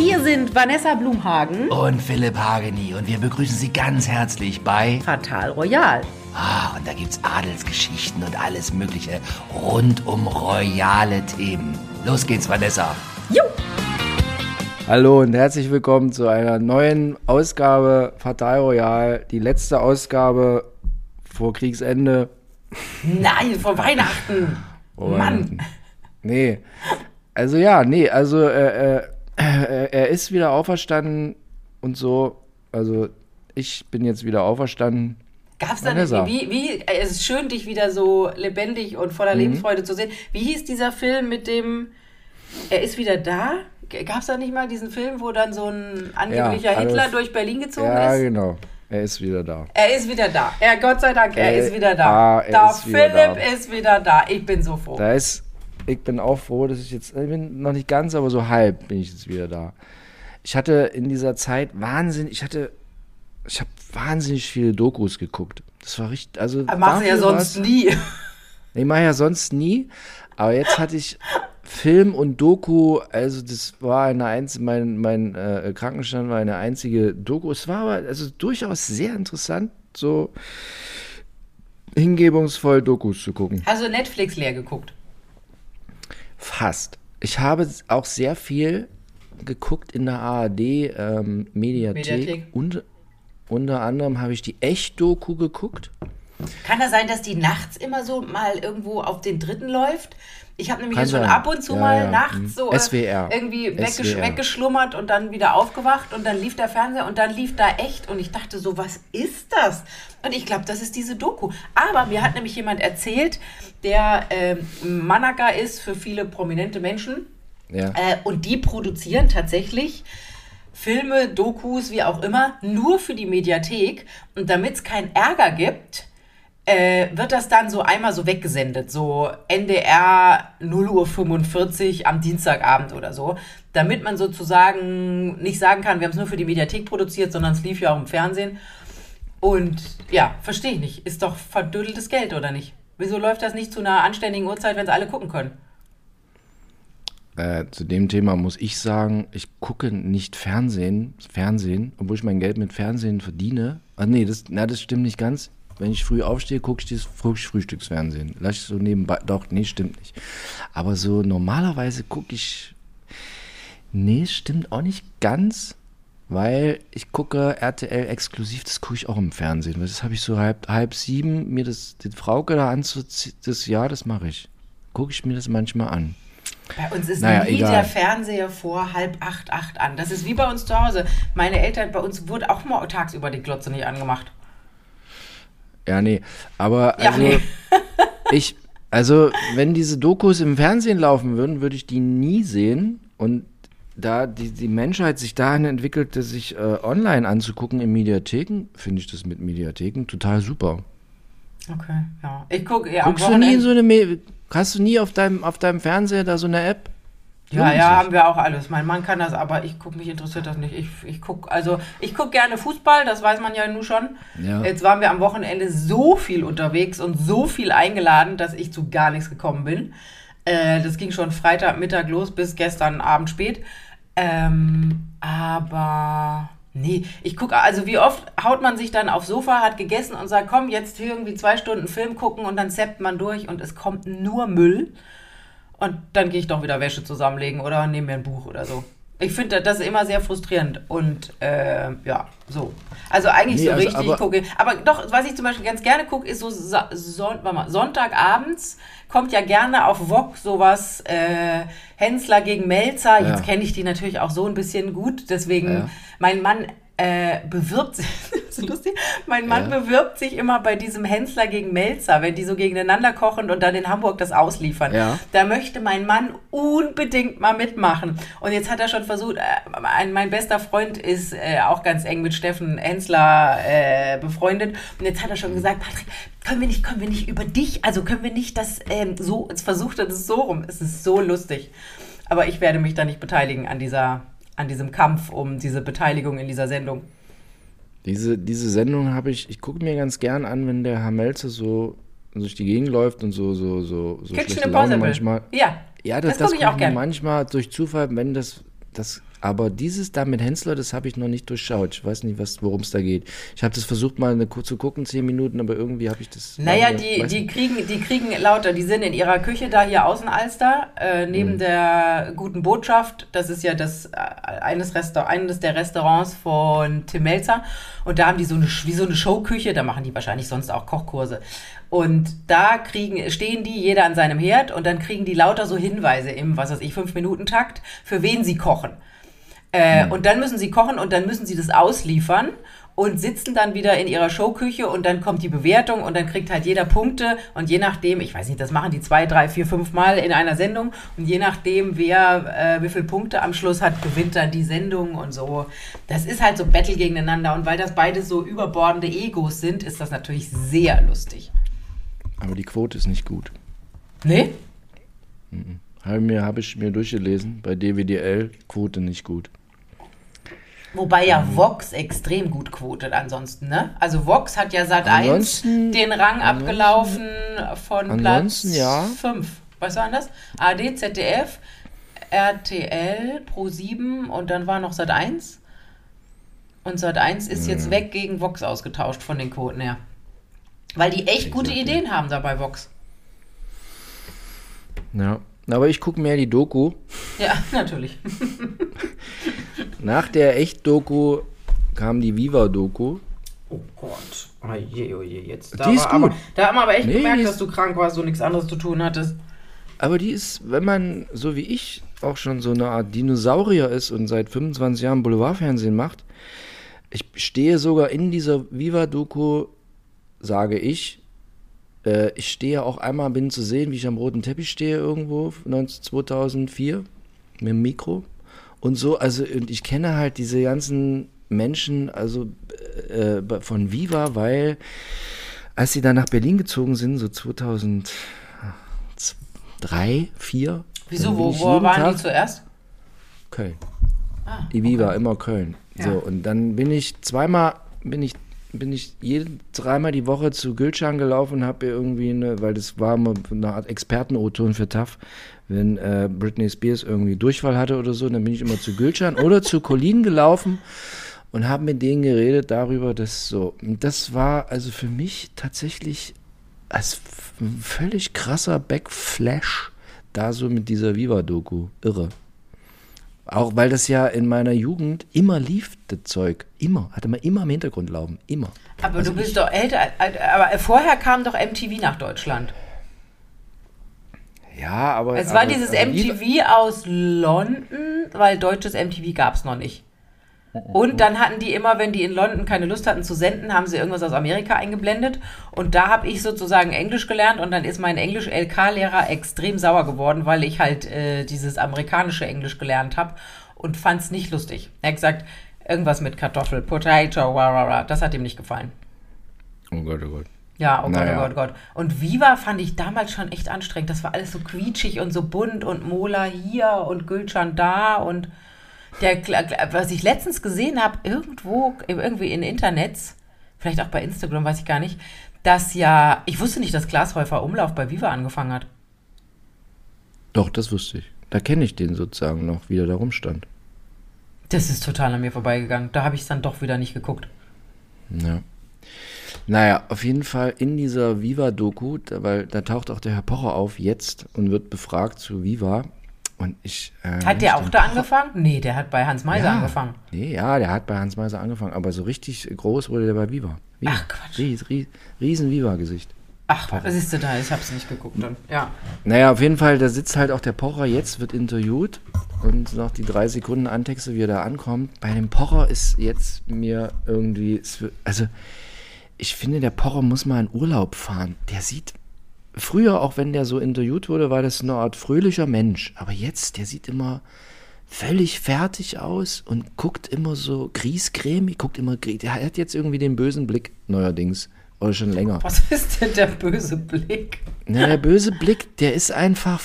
Hier sind Vanessa Blumhagen und Philipp Hageni und wir begrüßen Sie ganz herzlich bei Fatal Royal. Ah, und da gibt's Adelsgeschichten und alles Mögliche rund um royale Themen. Los geht's, Vanessa. Jo! Hallo und herzlich willkommen zu einer neuen Ausgabe Fatal Royal. Die letzte Ausgabe vor Kriegsende. Nein, vor Weihnachten. Oh, Mann. Nee. Also ja, nee, also äh, äh, er ist wieder auferstanden und so. Also ich bin jetzt wieder auferstanden. Gab's da Vanessa. nicht, wie, wie, es ist schön, dich wieder so lebendig und voller Mhm. Lebensfreude zu sehen. Wie hieß dieser Film mit dem, er ist wieder da? Gab's da nicht mal diesen Film, wo dann so ein angeblicher Ja, Hitler durch Berlin gezogen Ja, ist? genau. Er ist wieder da. Er ist wieder da. Ja, Gott sei Dank, er Äh, ist wieder da. ah, er da ist wieder Philipp da. ist wieder da. Ich bin so froh. Da ist, ich bin auch froh, dass ich jetzt, ich bin noch nicht ganz, aber so halb bin ich jetzt wieder da. Ich hatte in dieser Zeit wahnsinnig, ich hatte, ich habe wahnsinnig viele Dokus geguckt. Das war richtig, also. Er macht ja sonst war's- nie. Ich mache ja sonst nie, aber jetzt hatte ich Film und Doku, also das war eine einzige, mein, mein äh, Krankenstand war eine einzige Doku. Es war aber also durchaus sehr interessant, so hingebungsvoll Dokus zu gucken. Du Netflix leer geguckt? Fast. Ich habe auch sehr viel geguckt in der ARD ähm. Und unter anderem habe ich die Echt-Doku geguckt. Kann das sein, dass die nachts immer so mal irgendwo auf den dritten läuft? Ich habe nämlich Kann jetzt schon sein. ab und zu Ja, mal ja. nachts so äh, SWR. irgendwie weggesch SWR. weggeschlummert und dann wieder aufgewacht und dann lief der Fernseher und dann lief da echt und ich dachte so, was ist das? Und ich glaube, das ist diese Doku. Aber mir hat nämlich jemand erzählt, der ähm, Manager ist für viele prominente Menschen Ja. äh, und die produzieren tatsächlich Filme, Dokus, wie auch immer, nur für die Mediathek. Und damit es keinen Ärger gibt, äh, wird das dann so einmal so weggesendet. So NDR 0.45 Uhr am Dienstagabend oder so. Damit man sozusagen nicht sagen kann, wir haben es nur für die Mediathek produziert, sondern es lief ja auch im Fernsehen. Und ja, verstehe ich nicht. Ist doch verdödeltes Geld, oder nicht? Wieso läuft das nicht zu einer anständigen Uhrzeit, wenn es alle gucken können? Äh, zu dem Thema muss ich sagen, ich gucke nicht Fernsehen, Fernsehen, obwohl ich mein Geld mit Fernsehen verdiene. Ah, nee, das, na, das stimmt nicht ganz. Wenn ich früh aufstehe, gucke ich das Früh Frühstücksfernsehen. Lass ich so nebenbei. Doch, nee, stimmt nicht. Aber so normalerweise gucke ich. Nee, stimmt auch nicht ganz, weil ich gucke RTL exklusiv, das gucke ich auch im Fernsehen. Das habe ich so halb, halb sieben, mir das, die Frauke da anzuziehen, das ja, das mache ich. Gucke ich mir das manchmal an. Bei uns ist Naja, nie egal. der Fernseher vor halb acht, acht an. Das ist wie bei uns zu Hause. Meine Eltern, bei uns wurde auch mal tagsüber die Glotze nicht angemacht. Ja, nee. Aber Ja, also, nee. ich, also, wenn diese Dokus im Fernsehen laufen würden, würde ich die nie sehen. Und da die, die Menschheit sich dahin entwickelte, sich äh, online anzugucken in Mediatheken, finde ich das mit Mediatheken total super. Okay, ja. Ich gucke ja Guckst du nie in so eine, Me hast du nie auf deinem, auf deinem Fernseher da so eine App? Ja, Lohnt ja, sich. haben wir auch alles. Mein Mann kann das, aber ich gucke, mich interessiert das nicht. Ich, ich gucke, also ich gucke gerne Fußball, das weiß man ja nun schon. Ja. Jetzt waren wir am Wochenende so viel unterwegs und so viel eingeladen, dass ich zu gar nichts gekommen bin. Äh, das ging schon Freitagmittag los bis gestern Abend spät. Ähm, aber nee, ich gucke, also wie oft haut man sich dann aufs Sofa, hat gegessen und sagt, komm, jetzt irgendwie zwei Stunden Film gucken und dann zappt man durch und es kommt nur Müll. Und dann gehe ich doch wieder Wäsche zusammenlegen oder nehme mir ein Buch oder so. Ich finde das immer sehr frustrierend und äh, ja, so. Also eigentlich Nee, so also richtig aber- gucke. Aber doch, was ich zum Beispiel ganz gerne gucke, ist so Son mal, Sonntagabends kommt ja gerne auf Wok sowas äh, Hensler gegen Melzer. Jetzt Ja. kenne ich die natürlich auch so ein bisschen gut, deswegen Ja. mein Mann äh, bewirbt sich, so lustig, mein Mann Ja. bewirbt sich immer bei diesem Hensler gegen Melzer, wenn die so gegeneinander kochen und dann in Hamburg das ausliefern. Ja. Da möchte mein Mann unbedingt mal mitmachen. Und jetzt hat er schon versucht, äh, ein, mein bester Freund ist äh, auch ganz eng mit Steffen Hensler äh, befreundet. Und jetzt hat er schon gesagt, Patrick, können wir nicht, können wir nicht über dich, also können wir nicht das ähm, so, jetzt versucht er das so rum. Es ist so lustig. Aber ich werde mich da nicht beteiligen an dieser, an diesem Kampf um diese Beteiligung in dieser Sendung. Diese, diese Sendung habe ich, ich gucke mir ganz gern an, wenn der Herr Melzer so durch die Gegend läuft und so, so, so, so Kitchen schlechte Laune manchmal. Ja, Ja, das, das gucke ich auch gern. Manchmal durch Zufall, wenn das, das Aber dieses da mit Hensler, das habe ich noch nicht durchschaut. Ich weiß nicht, worum es da geht. Ich habe das versucht mal eine, zu gucken, zehn Minuten, aber irgendwie habe ich das. Naja, die, die, kriegen, die kriegen lauter, die sind in ihrer Küche da hier Außenalster, äh, neben mhm. der guten Botschaft. Das ist ja das äh, eines, Resta eines der Restaurants von Tim Melzer. Und da haben die so eine, wie so eine Showküche, da machen die wahrscheinlich sonst auch Kochkurse. Und da kriegen, stehen die jeder an seinem Herd und dann kriegen die lauter so Hinweise im, was weiß ich, fünf Minuten Takt, für wen sie kochen. Äh, mhm. Und dann müssen sie kochen und dann müssen sie das ausliefern und sitzen dann wieder in ihrer Showküche und dann kommt die Bewertung und dann kriegt halt jeder Punkte und je nachdem, ich weiß nicht, das machen die zwei, drei, vier, fünf Mal in einer Sendung und je nachdem, wer äh, wie viele Punkte am Schluss hat, gewinnt dann die Sendung und so. Das ist halt so Battle gegeneinander und weil das beide so überbordende Egos sind, ist das natürlich sehr lustig. Aber die Quote ist nicht gut. Nee? Mhm. Habe, mir, habe ich mir durchgelesen, bei DWDL Quote nicht gut. Wobei ja Vox extrem gut quotet ansonsten, ne? Also Vox hat ja seit 1 den Rang abgelaufen von Platz ja. 5. Was war das? AD, ZDF, RTL, Pro7 und dann war noch Sat 1. Und Sat 1 ist mhm. jetzt weg gegen Vox ausgetauscht von den Quoten her. Weil die echt gute Ideen haben da bei Vox. Ja. Aber ich gucke mehr die Doku. Ja, natürlich. Nach der Echt-Doku kam die Viva-Doku. Oh Gott. Oh je, oh je, jetzt. Da die ist gut. Aber, da haben wir aber echt nee, gemerkt, dass du krank warst und nichts anderes zu tun hattest. Aber die ist, wenn man, so wie ich, auch schon so eine Art Dinosaurier ist und seit 25 Jahren Boulevardfernsehen macht, ich stehe sogar in dieser Viva-Doku, sage ich, äh, ich stehe auch einmal, bin zu sehen, wie ich am roten Teppich stehe irgendwo, 2004, mit dem Mikro. Und so, also, und ich kenne halt diese ganzen Menschen, also äh, von Viva, weil als sie dann nach Berlin gezogen sind, so 2003, 2004. Wieso, wo, wo waren Tag, die zuerst? Köln. Ah, die Viva, okay. immer Köln. Ja. So, und dann bin ich zweimal, bin ich bin ich jede, dreimal die Woche zu Gülcan gelaufen und habe irgendwie eine, weil das war immer eine Art Experten-O-Ton für TAF, wenn äh, Britney Spears irgendwie Durchfall hatte oder so, dann bin ich immer zu Gülcan oder zu Colin gelaufen und habe mit denen geredet darüber, dass so, das war also für mich tatsächlich als völlig krasser Backflash da so mit dieser Viva-Doku. Irre. Auch weil das ja in meiner Jugend immer lief, das Zeug. Immer. Hatte man immer im Hintergrund laufen. Immer. Aber also du bist doch älter. Aber vorher kam doch MTV nach Deutschland. Ja, aber. Es war aber, dieses aber MTV aus London, weil deutsches MTV gab es noch nicht. Und dann hatten die immer, wenn die in London keine Lust hatten zu senden, haben sie irgendwas aus Amerika eingeblendet. Und da habe ich sozusagen Englisch gelernt und dann ist mein Englisch-LK-Lehrer extrem sauer geworden, weil ich halt äh, dieses amerikanische Englisch gelernt habe und fand es nicht lustig. Er hat gesagt, irgendwas mit Kartoffel, Potato, wah. das hat ihm nicht gefallen. Oh Gott, oh Gott. Ja, oh Gott, naja. oh Gott, oh Gott. Und Viva fand ich damals schon echt anstrengend. Das war alles so quietschig und so bunt und Mola hier und Gülcan da und der, was ich letztens gesehen habe, irgendwo, irgendwie in Internets, vielleicht auch bei Instagram, weiß ich gar nicht, dass ja, ich wusste nicht, dass Glashäufer Umlauf bei Viva angefangen hat. Doch, das wusste ich. Da kenne ich den sozusagen noch, wie der da rumstand. Das ist total an mir vorbeigegangen. Da habe ich es dann doch wieder nicht geguckt. Ja. Naja, auf jeden Fall in dieser Viva-Doku, weil da taucht auch der Herr Pocher auf jetzt und wird befragt zu Viva. Und ich, äh, hat der auch da angefangen? Nee, der hat bei Hans Meiser ja, angefangen. Nee, ja, der hat bei Hans Meiser angefangen, aber so richtig groß wurde der bei Viva. Viva. Ach Quatsch. Ries, ries, riesen Viva-Gesicht. Ach, was ist denn da? Ich hab's nicht geguckt dann. Ja. Naja, auf jeden Fall, da sitzt halt auch der Pocher jetzt, wird interviewt und noch die drei Sekunden Antexte, wie er da ankommt. Bei dem Pocher ist jetzt mir irgendwie, also ich finde, der Pocher muss mal in Urlaub fahren. Der sieht früher, auch wenn der so interviewt wurde, war das eine Art fröhlicher Mensch. Aber jetzt, der sieht immer völlig fertig aus und guckt immer so griesgrämig, guckt immer, der hat jetzt irgendwie den bösen Blick neuerdings. Oder schon länger. Was ist denn der böse Blick? Na, der böse Blick, der ist einfach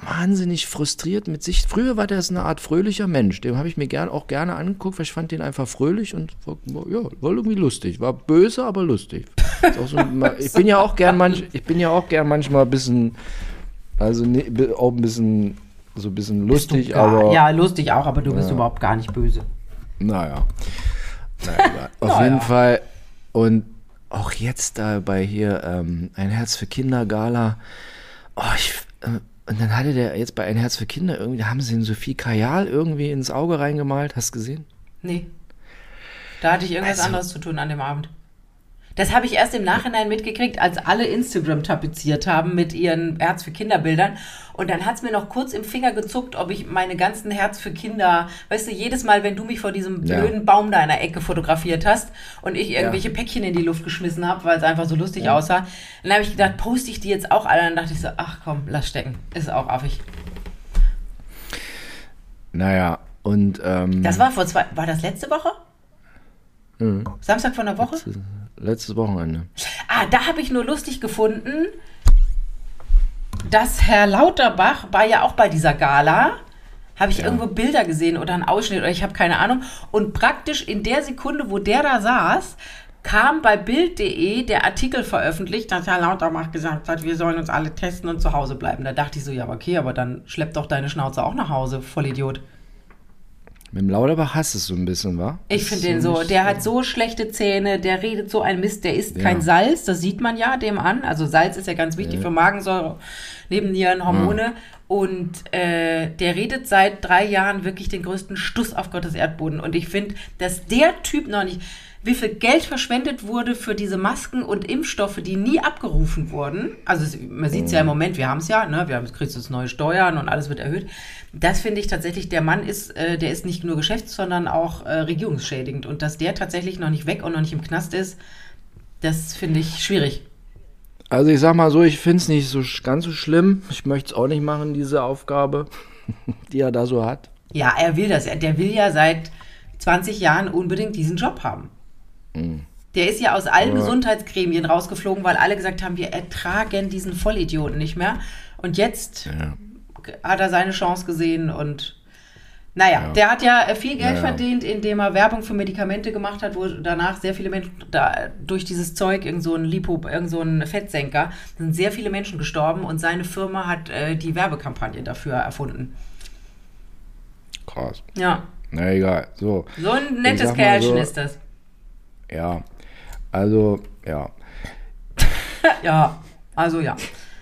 wahnsinnig frustriert mit sich. Früher war der eine Art fröhlicher Mensch. Dem habe ich mir gern, auch gerne angeguckt, weil ich fand den einfach fröhlich und war, ja, war irgendwie lustig. War böse, aber lustig. So, ich bin ja auch gern manch, ich bin ja auch gern manchmal ein bisschen, also ne, auch ein bisschen so ein bisschen lustig, gar- aber Ja, lustig auch, aber du bist überhaupt gar nicht böse. naja. naja. Auf Naja. jeden Fall. Und auch jetzt da bei hier ähm, Ein Herz für Kinder Gala. Oh, ich, äh, und dann hatte der jetzt bei Ein Herz für Kinder irgendwie, da haben sie den Sophie Kajal irgendwie ins Auge reingemalt. Hast du gesehen? Nee. Da hatte ich irgendwas Also- anderes zu tun an dem Abend. Das habe ich erst im Nachhinein mitgekriegt, als alle Instagram tapeziert haben mit ihren Herz für Kinder Bildern. Und dann hat es mir noch kurz im Finger gezuckt, ob ich meine ganzen Herz für Kinder, weißt du, jedes Mal, wenn du mich vor diesem Ja. blöden Baum da in der Ecke fotografiert hast und ich irgendwelche Päckchen in die Luft geschmissen habe, weil es einfach so lustig aussah, dann habe ich gedacht, poste ich die jetzt auch alle? Dann dachte ich so, ach komm, lass stecken. Ist auch affig. Naja, und ähm, Das war vor zwei, war das letzte Woche? Samstag von der Woche? Letztes Wochenende. Ah, da habe ich nur lustig gefunden, dass Herr Lauterbach war ja auch bei dieser Gala. Habe ich irgendwo Bilder gesehen oder einen Ausschnitt oder ich habe keine Ahnung. Und praktisch in der Sekunde, wo der da saß, kam bei Bild.de der Artikel veröffentlicht, dass Herr Lauterbach gesagt hat, wir sollen uns alle testen und zu Hause bleiben. Da dachte ich so, ja, okay, aber dann schlepp doch deine Schnauze auch nach Hause, Vollidiot. Mit dem Lauterbach hast du es so ein bisschen, wa? Ich finde den so, der hat so schlechte Zähne, der redet so ein Mist, der isst Ja. kein Salz, das sieht man ja dem an. Also Salz ist ja ganz wichtig für Magensäure, Nebennieren, Hormone. Und äh, der redet seit drei Jahren wirklich den größten Stuss auf Gottes Erdboden. Und ich finde, dass der Typ noch nicht, wie viel Geld verschwendet wurde für diese Masken und Impfstoffe, die nie abgerufen wurden. Also man sieht es ja im Moment, wir haben es ja, ne? wir haben jetzt kriegst du jetzt neue Steuern und alles wird erhöht. Das finde ich tatsächlich, der Mann ist, äh, der ist nicht nur geschäfts-, sondern auch äh, regierungsschädigend. Und dass der tatsächlich noch nicht weg und noch nicht im Knast ist, das finde ich schwierig. Also ich sag mal so, ich finde es nicht so ganz so schlimm. Ich möchte es auch nicht machen, diese Aufgabe, die er da so hat. Ja, er will das. Er- Der will ja seit 20 Jahren unbedingt diesen Job haben. Der ist ja aus allen Ja. Gesundheitsgremien rausgeflogen, weil alle gesagt haben, wir ertragen diesen Vollidioten nicht mehr. Und jetzt Ja. hat er seine Chance gesehen und naja, Ja. der hat ja viel Geld Ja, verdient, indem er Werbung für Medikamente gemacht hat, wo danach sehr viele Menschen da, durch dieses Zeug, irgend so ein Lipo, irgend so ein Fettsenker, sind sehr viele Menschen gestorben und seine Firma hat äh, die Werbekampagne dafür erfunden. Krass. Ja, Na egal. So. so ein nettes Kerlchen so- ist das. Ja. Also, ja. Ja, also ja.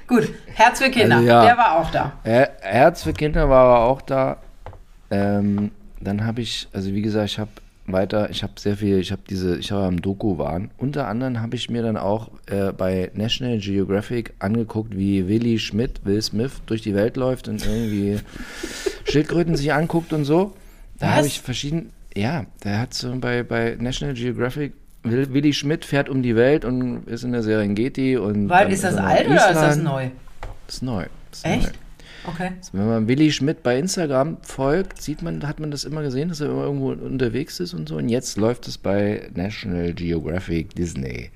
Gut, Herz für Kinder, Also ja. der war auch da. Her Herz für Kinder war auch da. Ähm, dann habe ich, also wie gesagt, ich habe weiter, ich habe sehr viel, ich habe diese, ich habe am Doku waren. Unter anderem habe ich mir dann auch äh, bei National Geographic angeguckt, wie Willy Schmidt, Will Smith durch die Welt läuft und irgendwie Schildkröten sich anguckt und so. Da habe ich verschieden, ja, der hat so bei, bei National Geographic Will- Willy Schmidt fährt um die Welt und ist in der Serengeti und Weil, ist das noch alt oder ist das neu? Ist neu. Ist Echt? Neu. Okay. Wenn man Willi Schmidt bei Instagram folgt, sieht man, hat man das immer gesehen, dass er immer irgendwo unterwegs ist und so. Und jetzt läuft es bei National Geographic Disney.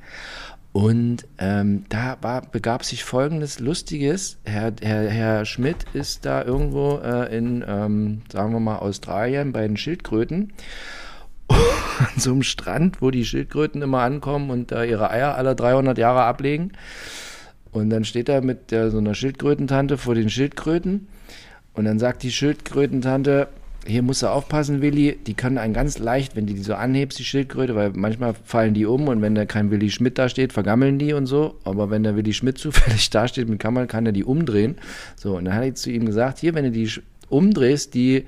Und ähm, da war, begab sich folgendes Lustiges. Herr, Herr, Herr Schmidt ist da irgendwo äh, in, ähm, sagen wir mal, Australien bei den Schildkröten. An so einem Strand, wo die Schildkröten immer ankommen und da ihre Eier alle 300 Jahre ablegen. Und dann steht er mit der, so einer Schildkrötentante vor den Schildkröten. Und dann sagt die Schildkrötentante, hier musst du aufpassen, Willi, die können einen ganz leicht, wenn du die so anhebst, die Schildkröte, weil manchmal fallen die um und wenn da kein Willi Schmidt da steht, vergammeln die und so. Aber wenn der Willi Schmidt zufällig da steht mit Kammern, kann er die umdrehen. So, und dann hat er zu ihm gesagt, hier, wenn du die umdrehst, die.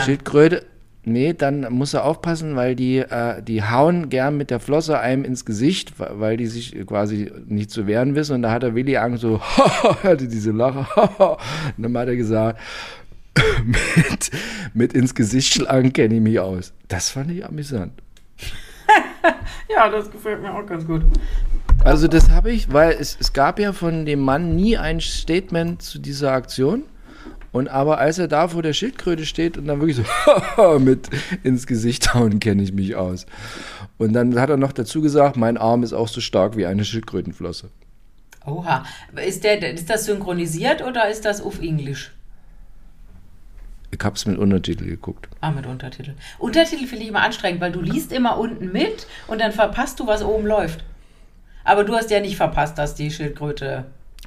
Schildkröte, nee, dann muss er aufpassen, weil die, äh, die hauen gern mit der Flosse einem ins Gesicht, weil die sich quasi nicht zu wehren wissen. Und da hat der Willi Angst so, hatte diese Lache. Und dann hat er gesagt, mit, mit ins Gesicht schlagen kenne ich mich aus. Das fand ich amüsant. Ja, das gefällt mir auch ganz gut. Also das habe ich, weil es, es gab ja von dem Mann nie ein Statement zu dieser Aktion. Und aber als er da vor der Schildkröte steht und dann wirklich so mit ins Gesicht hauen, kenne ich mich aus. Und dann hat er noch dazu gesagt, mein Arm ist auch so stark wie eine Schildkrötenflosse. Oha. Ist, der, ist das synchronisiert oder ist das auf Englisch? Ich habe es mit Untertitel geguckt. Ah, mit Untertitel. Untertitel finde ich immer anstrengend, weil du liest immer unten mit und dann verpasst du, was oben läuft. Aber du hast ja nicht verpasst, dass die Schildkröte.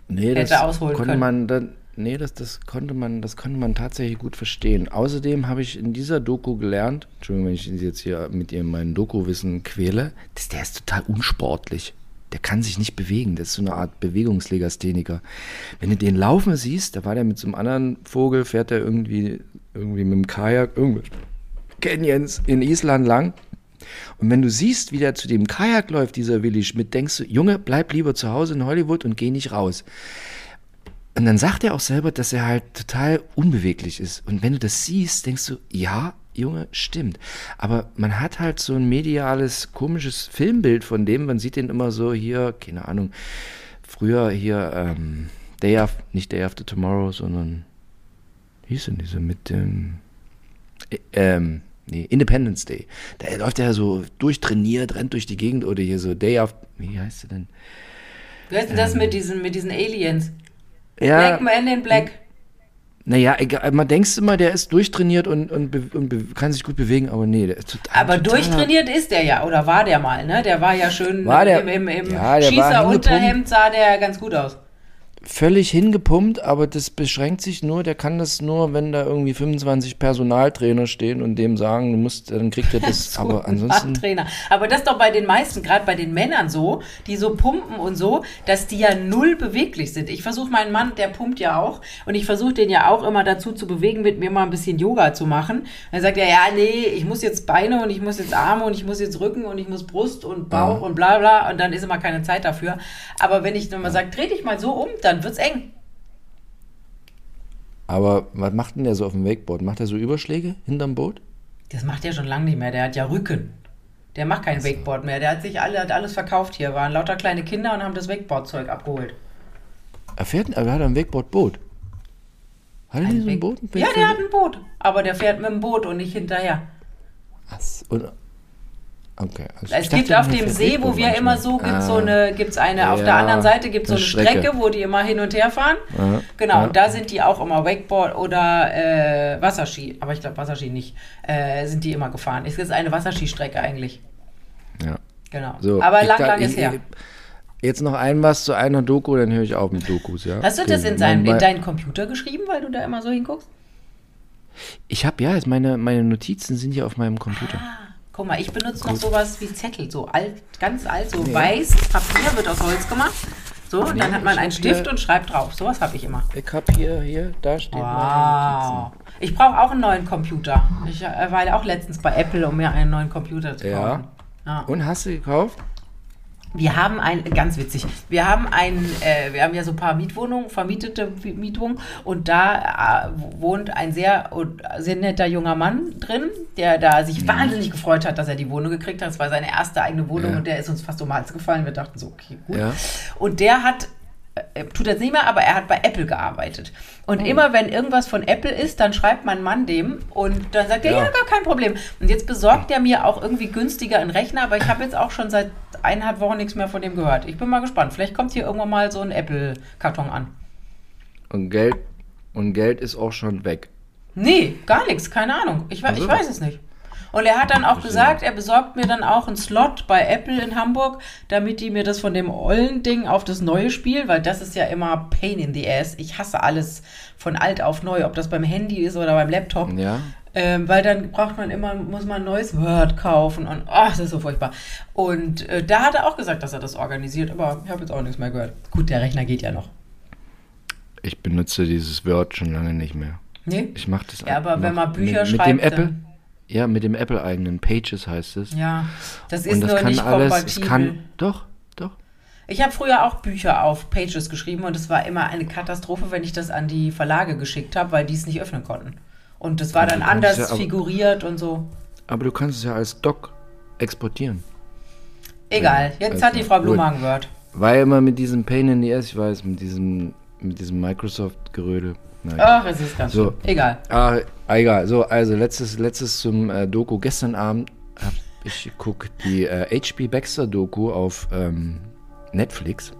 Nee, Hätte das ausholen konnte können. man dann. nee, das, das, konnte man, das konnte man tatsächlich gut verstehen. Außerdem habe ich in dieser Doku gelernt, Entschuldigung, wenn ich Sie jetzt hier mit ihr mein Doku-Wissen quäle, dass der ist total unsportlich. Der kann sich nicht bewegen. Das ist so eine Art Bewegungslegastheniker. Wenn du den laufen siehst, da war der mit so einem anderen Vogel, fährt er irgendwie, irgendwie mit dem Kajak, irgendwie Canyons in Island lang. Und wenn du siehst, wie der zu dem Kajak läuft, dieser Willi Schmidt, denkst du, Junge, bleib lieber zu Hause in Hollywood und geh nicht raus. Und dann sagt er auch selber, dass er halt total unbeweglich ist. Und wenn du das siehst, denkst du, ja, Junge, stimmt. Aber man hat halt so ein mediales, komisches Filmbild von dem. Man sieht den immer so hier, keine Ahnung, früher hier, ähm, Day After, nicht Day After Tomorrow, sondern, hieß denn diese mit dem, äh, ähm, nee, Independence Day. Da läuft er so durchtrainiert, rennt durch die Gegend oder hier so Day After, wie heißt er denn? Wie heißt denn das mit, diesen, mit diesen Aliens? Ja, Black Man in Black. naja, egal, man denkt immer, der ist durchtrainiert und, und, und kann sich gut bewegen, aber nee, der ist total. Aber total- durchtrainiert ist der ja, oder war der mal, ne? Der war ja schön War der- im, im, im ja, Schießerunterhemd sah der ganz gut aus. Völlig hingepumpt, aber das beschränkt sich nur, der kann das nur, wenn da irgendwie 25 Personaltrainer stehen und dem sagen, du musst, dann kriegt er das. So aber ansonsten. Trainer. Aber das ist doch bei den meisten, gerade bei den Männern so, die so pumpen und so, dass die ja null beweglich sind. Ich versuche meinen Mann, der pumpt ja auch, und ich versuche den ja auch immer dazu zu bewegen, mit mir mal ein bisschen Yoga zu machen. Dann sagt er, ja, nee, ich muss jetzt Beine und ich muss jetzt Arme und ich muss jetzt Rücken und ich muss Brust und Bauch und bla bla und dann ist immer keine Zeit dafür. Aber wenn ich dann mal sage, dreh dich mal so um, dann wird's eng. Aber was macht denn der so auf dem Wakeboard? Macht er so Überschläge hinterm Boot? Das macht er schon lange nicht mehr, der hat ja Rücken. Der macht kein Wakeboard mehr. Der hat sich alle, hat alles verkauft hier. Waren lauter kleine Kinder und haben das Wakeboard-Zeug abgeholt. Er fährt, er hat ein Wakeboard-Boot. Hat er nicht so ein Boot? Ja, der hat ein Boot. Aber der fährt mit dem Boot und nicht hinterher. Was? Und, okay. Also Es gibt auf dem See, wo wir immer so, gibt so Ah. eine, gibt's eine, auf der Ja, anderen Seite gibt es so eine Strecke. Strecke. wo die immer hin und her fahren. Ja, Genau, ja. und da sind die auch immer Wakeboard oder äh, Wasserski. Aber ich glaube Wasserski nicht. Äh, sind die immer gefahren. Es ist eine Wasserskistrecke eigentlich. Ja. Genau. So, Aber lang, lang ist her. Jetzt noch ein was zu einer Doku, dann höre ich auf mit Dokus, ja. Hast du das in, sein, mein- in deinen Computer geschrieben, weil du da immer so hinguckst? Ich habe ja, meine, meine Notizen sind hier auf meinem Computer. Ah, guck mal, ich benutze noch sowas wie Zettel, so alt, ganz alt, so weiß, Papier wird aus Holz gemacht. So, und Nee, dann hat man einen Stift und schreibt drauf. Sowas habe ich immer. Ich habe hier, hier, da steht Wow. Ich brauche auch einen neuen Computer. Ich äh, war ja auch letztens bei Apple, um mir einen neuen Computer zu Ja. kaufen. Ja. Notizen. Und hast du gekauft? Wir haben ein, ganz witzig, wir haben ein, äh, wir haben ja so ein paar Mietwohnungen, vermietete Mietwohnungen und da äh, wohnt ein sehr, sehr netter junger Mann drin, der da sich wahnsinnig gefreut hat, dass er die Wohnung gekriegt hat. Das war seine erste eigene Wohnung Ja. und der ist uns fast um den Hals gefallen. Wir dachten so, okay, gut. Ja. Und der hat, tut das nicht mehr, aber er hat bei Apple gearbeitet. Und Hm. immer wenn irgendwas von Apple ist, dann schreibt mein Mann dem und dann sagt er, ja, Ja. gar kein Problem. Und jetzt besorgt er mir auch irgendwie günstiger einen Rechner, aber ich habe jetzt auch schon seit eineinhalb Wochen nichts mehr von dem gehört. Ich bin mal gespannt. Vielleicht kommt hier irgendwann mal so ein Apple-Karton an. Und Geld, und Geld ist auch schon weg. Nee, gar nichts, keine Ahnung. Ich, we Ach so. ich weiß es nicht. Und er hat dann auch gesagt, er besorgt mir dann auch einen Slot bei Apple in Hamburg, damit die mir das von dem ollen Ding auf das neue Spiel, weil das ist ja immer Pain in the Ass. Ich hasse alles von alt auf neu, ob das beim Handy ist oder beim Laptop. Ja. Ähm, weil dann braucht man immer, muss man ein neues Word kaufen und ach, das ist so furchtbar. Und äh, da hat er auch gesagt, dass er das organisiert, aber ich habe jetzt auch nichts mehr gehört. Gut, der Rechner geht ja noch. Ich benutze dieses Word schon lange nicht mehr. Nee? Ich mache das Ja, aber wenn man Bücher mit, mit schreibt, dem Apple, ja, mit dem Apple eigenen Pages heißt es. Ja, das ist und das nur kann nicht alles, kompatibel. es kann doch, doch. Ich habe früher auch Bücher auf Pages geschrieben und es war immer eine Katastrophe, wenn ich das an die Verlage geschickt habe, weil die es nicht öffnen konnten. Und das war Aber dann anders ja aber- figuriert und so. Aber du kannst es ja als Doc exportieren. Egal, jetzt also, hat die Frau gut. Blumagen Word. Weil immer mit diesem Pain in the Ass, ich weiß, mit diesem, mit diesem Microsoft-Gerödel. Nein. Ach, es ist ganz So. schlimm. Egal. Ah, egal. So, also letztes, letztes zum äh, Doku. Gestern Abend habe ich geguckt die äh, H.P. Baxter Doku auf ähm, Netflix.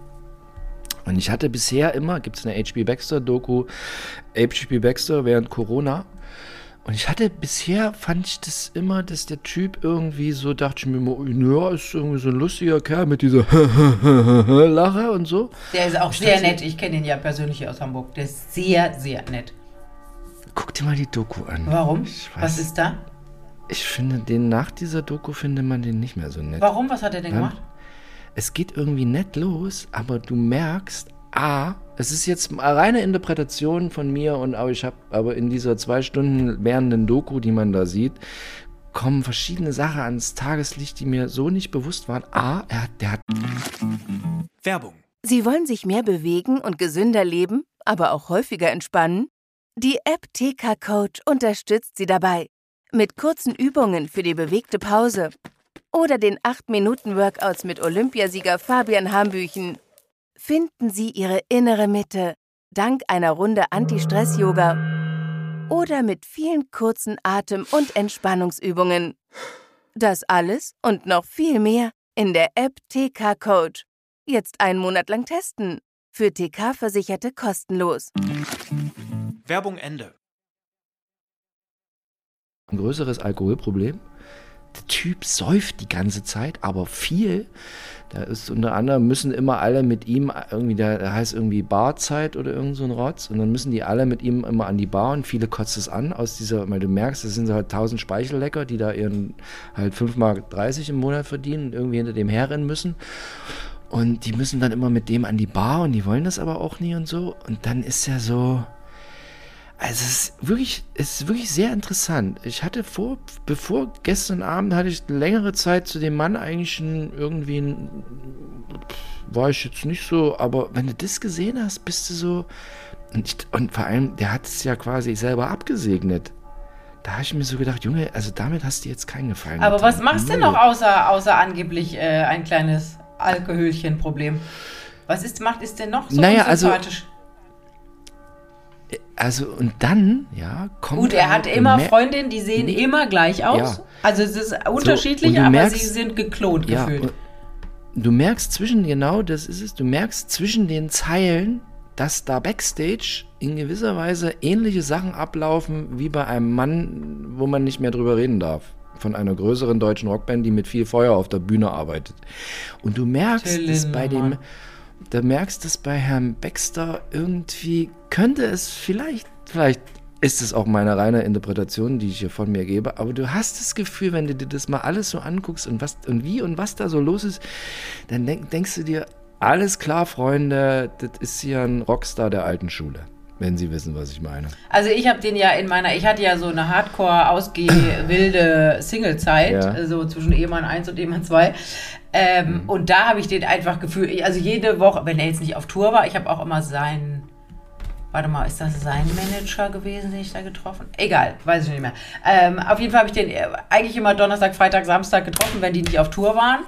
Und ich hatte bisher immer, gibt es eine H.P. Baxter Doku, H.P. Baxter während Corona. Und ich hatte bisher, fand ich das immer, dass der Typ irgendwie so, dachte ich mir immer, ja, ist irgendwie so ein lustiger Kerl mit dieser Lache und so. Der ist auch sehr nett. Ich kenne ihn ja persönlich aus Hamburg. Der ist sehr, sehr nett. Guck dir mal die Doku an. Warum? Was ist da? Ich finde den, nach dieser Doku finde man den nicht mehr so nett. Warum? Was hat er denn Dann- gemacht? es geht irgendwie nett los, aber du merkst, A, es ist jetzt eine reine Interpretation von mir und aber ich habe aber in dieser zwei Stunden währenden Doku, die man da sieht, kommen verschiedene Sachen ans Tageslicht, die mir so nicht bewusst waren. A, er hat, der hat Werbung. Sie wollen sich mehr bewegen und gesünder leben, aber auch häufiger entspannen? Die App TK Coach unterstützt Sie dabei. Mit kurzen Übungen für die bewegte Pause. Oder den 8-Minuten-Workouts mit Olympiasieger Fabian Hambüchen. Finden Sie Ihre innere Mitte dank einer Runde Anti-Stress-Yoga. Oder mit vielen kurzen Atem- und Entspannungsübungen. Das alles und noch viel mehr in der App TK Coach. Jetzt einen Monat lang testen. Für TK-Versicherte kostenlos. Werbung Ende. ein größeres Alkoholproblem. Der Typ säuft die ganze Zeit, aber viel. Da ist unter anderem müssen immer alle mit ihm irgendwie, der heißt irgendwie Barzeit oder irgend so ein Rotz. Und dann müssen die alle mit ihm immer an die Bar und viele kotzt es an aus dieser, weil du merkst, das sind so halt 1000 Speichellecker, die da ihren halt 5 Mark 30 im Monat verdienen und irgendwie hinter dem herrennen müssen. Und die müssen dann immer mit dem an die Bar und die wollen das aber auch nie und so. Und dann ist er so, also es ist wirklich, es ist wirklich sehr interessant. Ich hatte vor, bevor gestern Abend hatte ich längere Zeit zu dem Mann eigentlich schon irgendwie, ein, war ich jetzt nicht so, aber wenn du das gesehen hast, bist du so, und, ich, und vor allem, der hat es ja quasi selber abgesegnet. Da habe ich mir so gedacht, Junge, also damit hast du jetzt keinen Gefallen. Aber getan. was machst du noch außer, außer angeblich äh, ein kleines Alkoholchen-Problem? Was ist, macht es denn noch so Naja, also- unsympathisch? Also, und dann, ja, kommt. Gut, er hat immer mer- Freundinnen, die sehen immer gleich aus. Ja. Also es ist unterschiedlich, du aber merkst- sie sind geklont Ja, gefühlt. du merkst zwischen, genau das ist es, du merkst zwischen den Zeilen, dass da Backstage in gewisser Weise ähnliche Sachen ablaufen wie bei einem Mann, wo man nicht mehr drüber reden darf. Von einer größeren deutschen Rockband, die mit viel Feuer auf der Bühne arbeitet. Und du merkst Till es bei dem, Lindemann. Da merkst es bei Herrn Baxter irgendwie, könnte es vielleicht, vielleicht ist es auch meine reine Interpretation, die ich hier von mir gebe, aber du hast das Gefühl, wenn du dir das mal alles so anguckst und was und wie und was da so los ist, dann denk, denkst du dir, alles klar, Freunde, das ist hier ein Rockstar der alten Schule, wenn sie wissen, was ich meine. Also ich habe den ja in meiner, ich hatte ja so eine hardcore ausgeh wilde Single-Zeit, Ja. Mhm. so zwischen Ehemann 1 und Ehemann 2. Ähm, Und da habe ich den einfach gefühlt, also jede Woche, wenn er jetzt nicht auf Tour war, ich habe auch immer seinen, warte mal, ist das sein Manager gewesen, den ich da getroffen? Egal, weiß ich nicht mehr. Ähm, auf jeden Fall habe ich den äh, eigentlich immer Donnerstag, Freitag, Samstag getroffen, wenn die nicht auf Tour waren.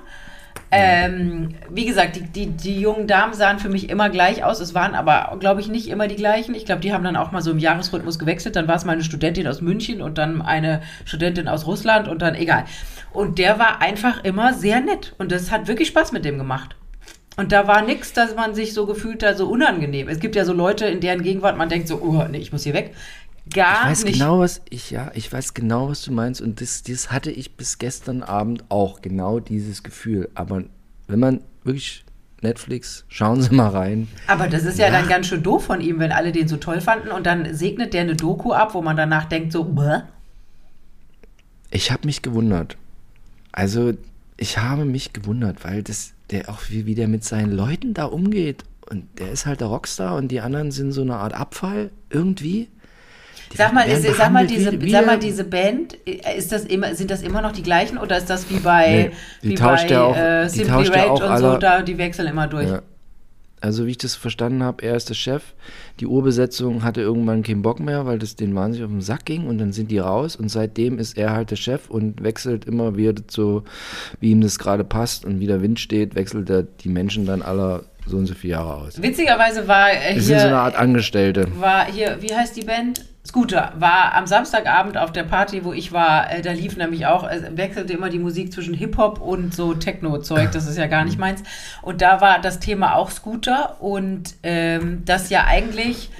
Ähm, wie gesagt, die, die, die jungen Damen sahen für mich immer gleich aus. Es waren aber, glaube ich, nicht immer die gleichen. Ich glaube, die haben dann auch mal so im Jahresrhythmus gewechselt. Dann war es mal eine Studentin aus München und dann eine Studentin aus Russland und dann egal. Und der war einfach immer sehr nett. Und das hat wirklich Spaß mit dem gemacht. Und da war nichts, dass man sich so gefühlt hat, so unangenehm. Es gibt ja so Leute, in deren Gegenwart man denkt so, oh, nee, ich muss hier weg. Gar Ich weiß nicht. genau, was ich, ja, ich weiß genau, was du meinst. Und das, das hatte ich bis gestern Abend auch, genau dieses Gefühl. Aber wenn man wirklich Netflix, schauen Sie mal rein. Aber das ist ja, Ja. dann ganz schön doof von ihm, wenn alle den so toll fanden und dann segnet der eine Doku ab, wo man danach denkt so, Bäh? Ich habe mich gewundert. Also, ich habe mich gewundert, weil das, der auch wie, wie der mit seinen Leuten da umgeht. Und der ist halt der Rockstar und die anderen sind so eine Art Abfall irgendwie. Sag mal, ist, sag, mal diese, wie- sag mal, diese Band, ist das immer, sind das immer noch die gleichen oder ist das wie bei, Nee, wie bei ja auch- äh, Simply ja Red auch und so, alle- da, die wechseln immer durch? Ja. Also wie ich das verstanden habe, er ist der Chef. Die Urbesetzung hatte irgendwann keinen Bock mehr, weil das denen wahnsinnig auf den Sack ging und dann sind die raus und seitdem ist er halt der Chef und wechselt immer, wie er das so, wie ihm das gerade passt und wie der Wind steht, wechselt er die Menschen dann aller so und so viele Jahre aus. Witzigerweise war äh, Wir sind so eine hier, Art Angestellte. war hier, wie heißt die Band? Scooter war am Samstagabend auf der Party, wo ich war, äh, da lief nämlich auch, es wechselte immer die Musik zwischen Hip-Hop und so Techno-Zeug, das ist ja gar nicht meins. Und da war das Thema auch Scooter und ähm, das ja eigentlich,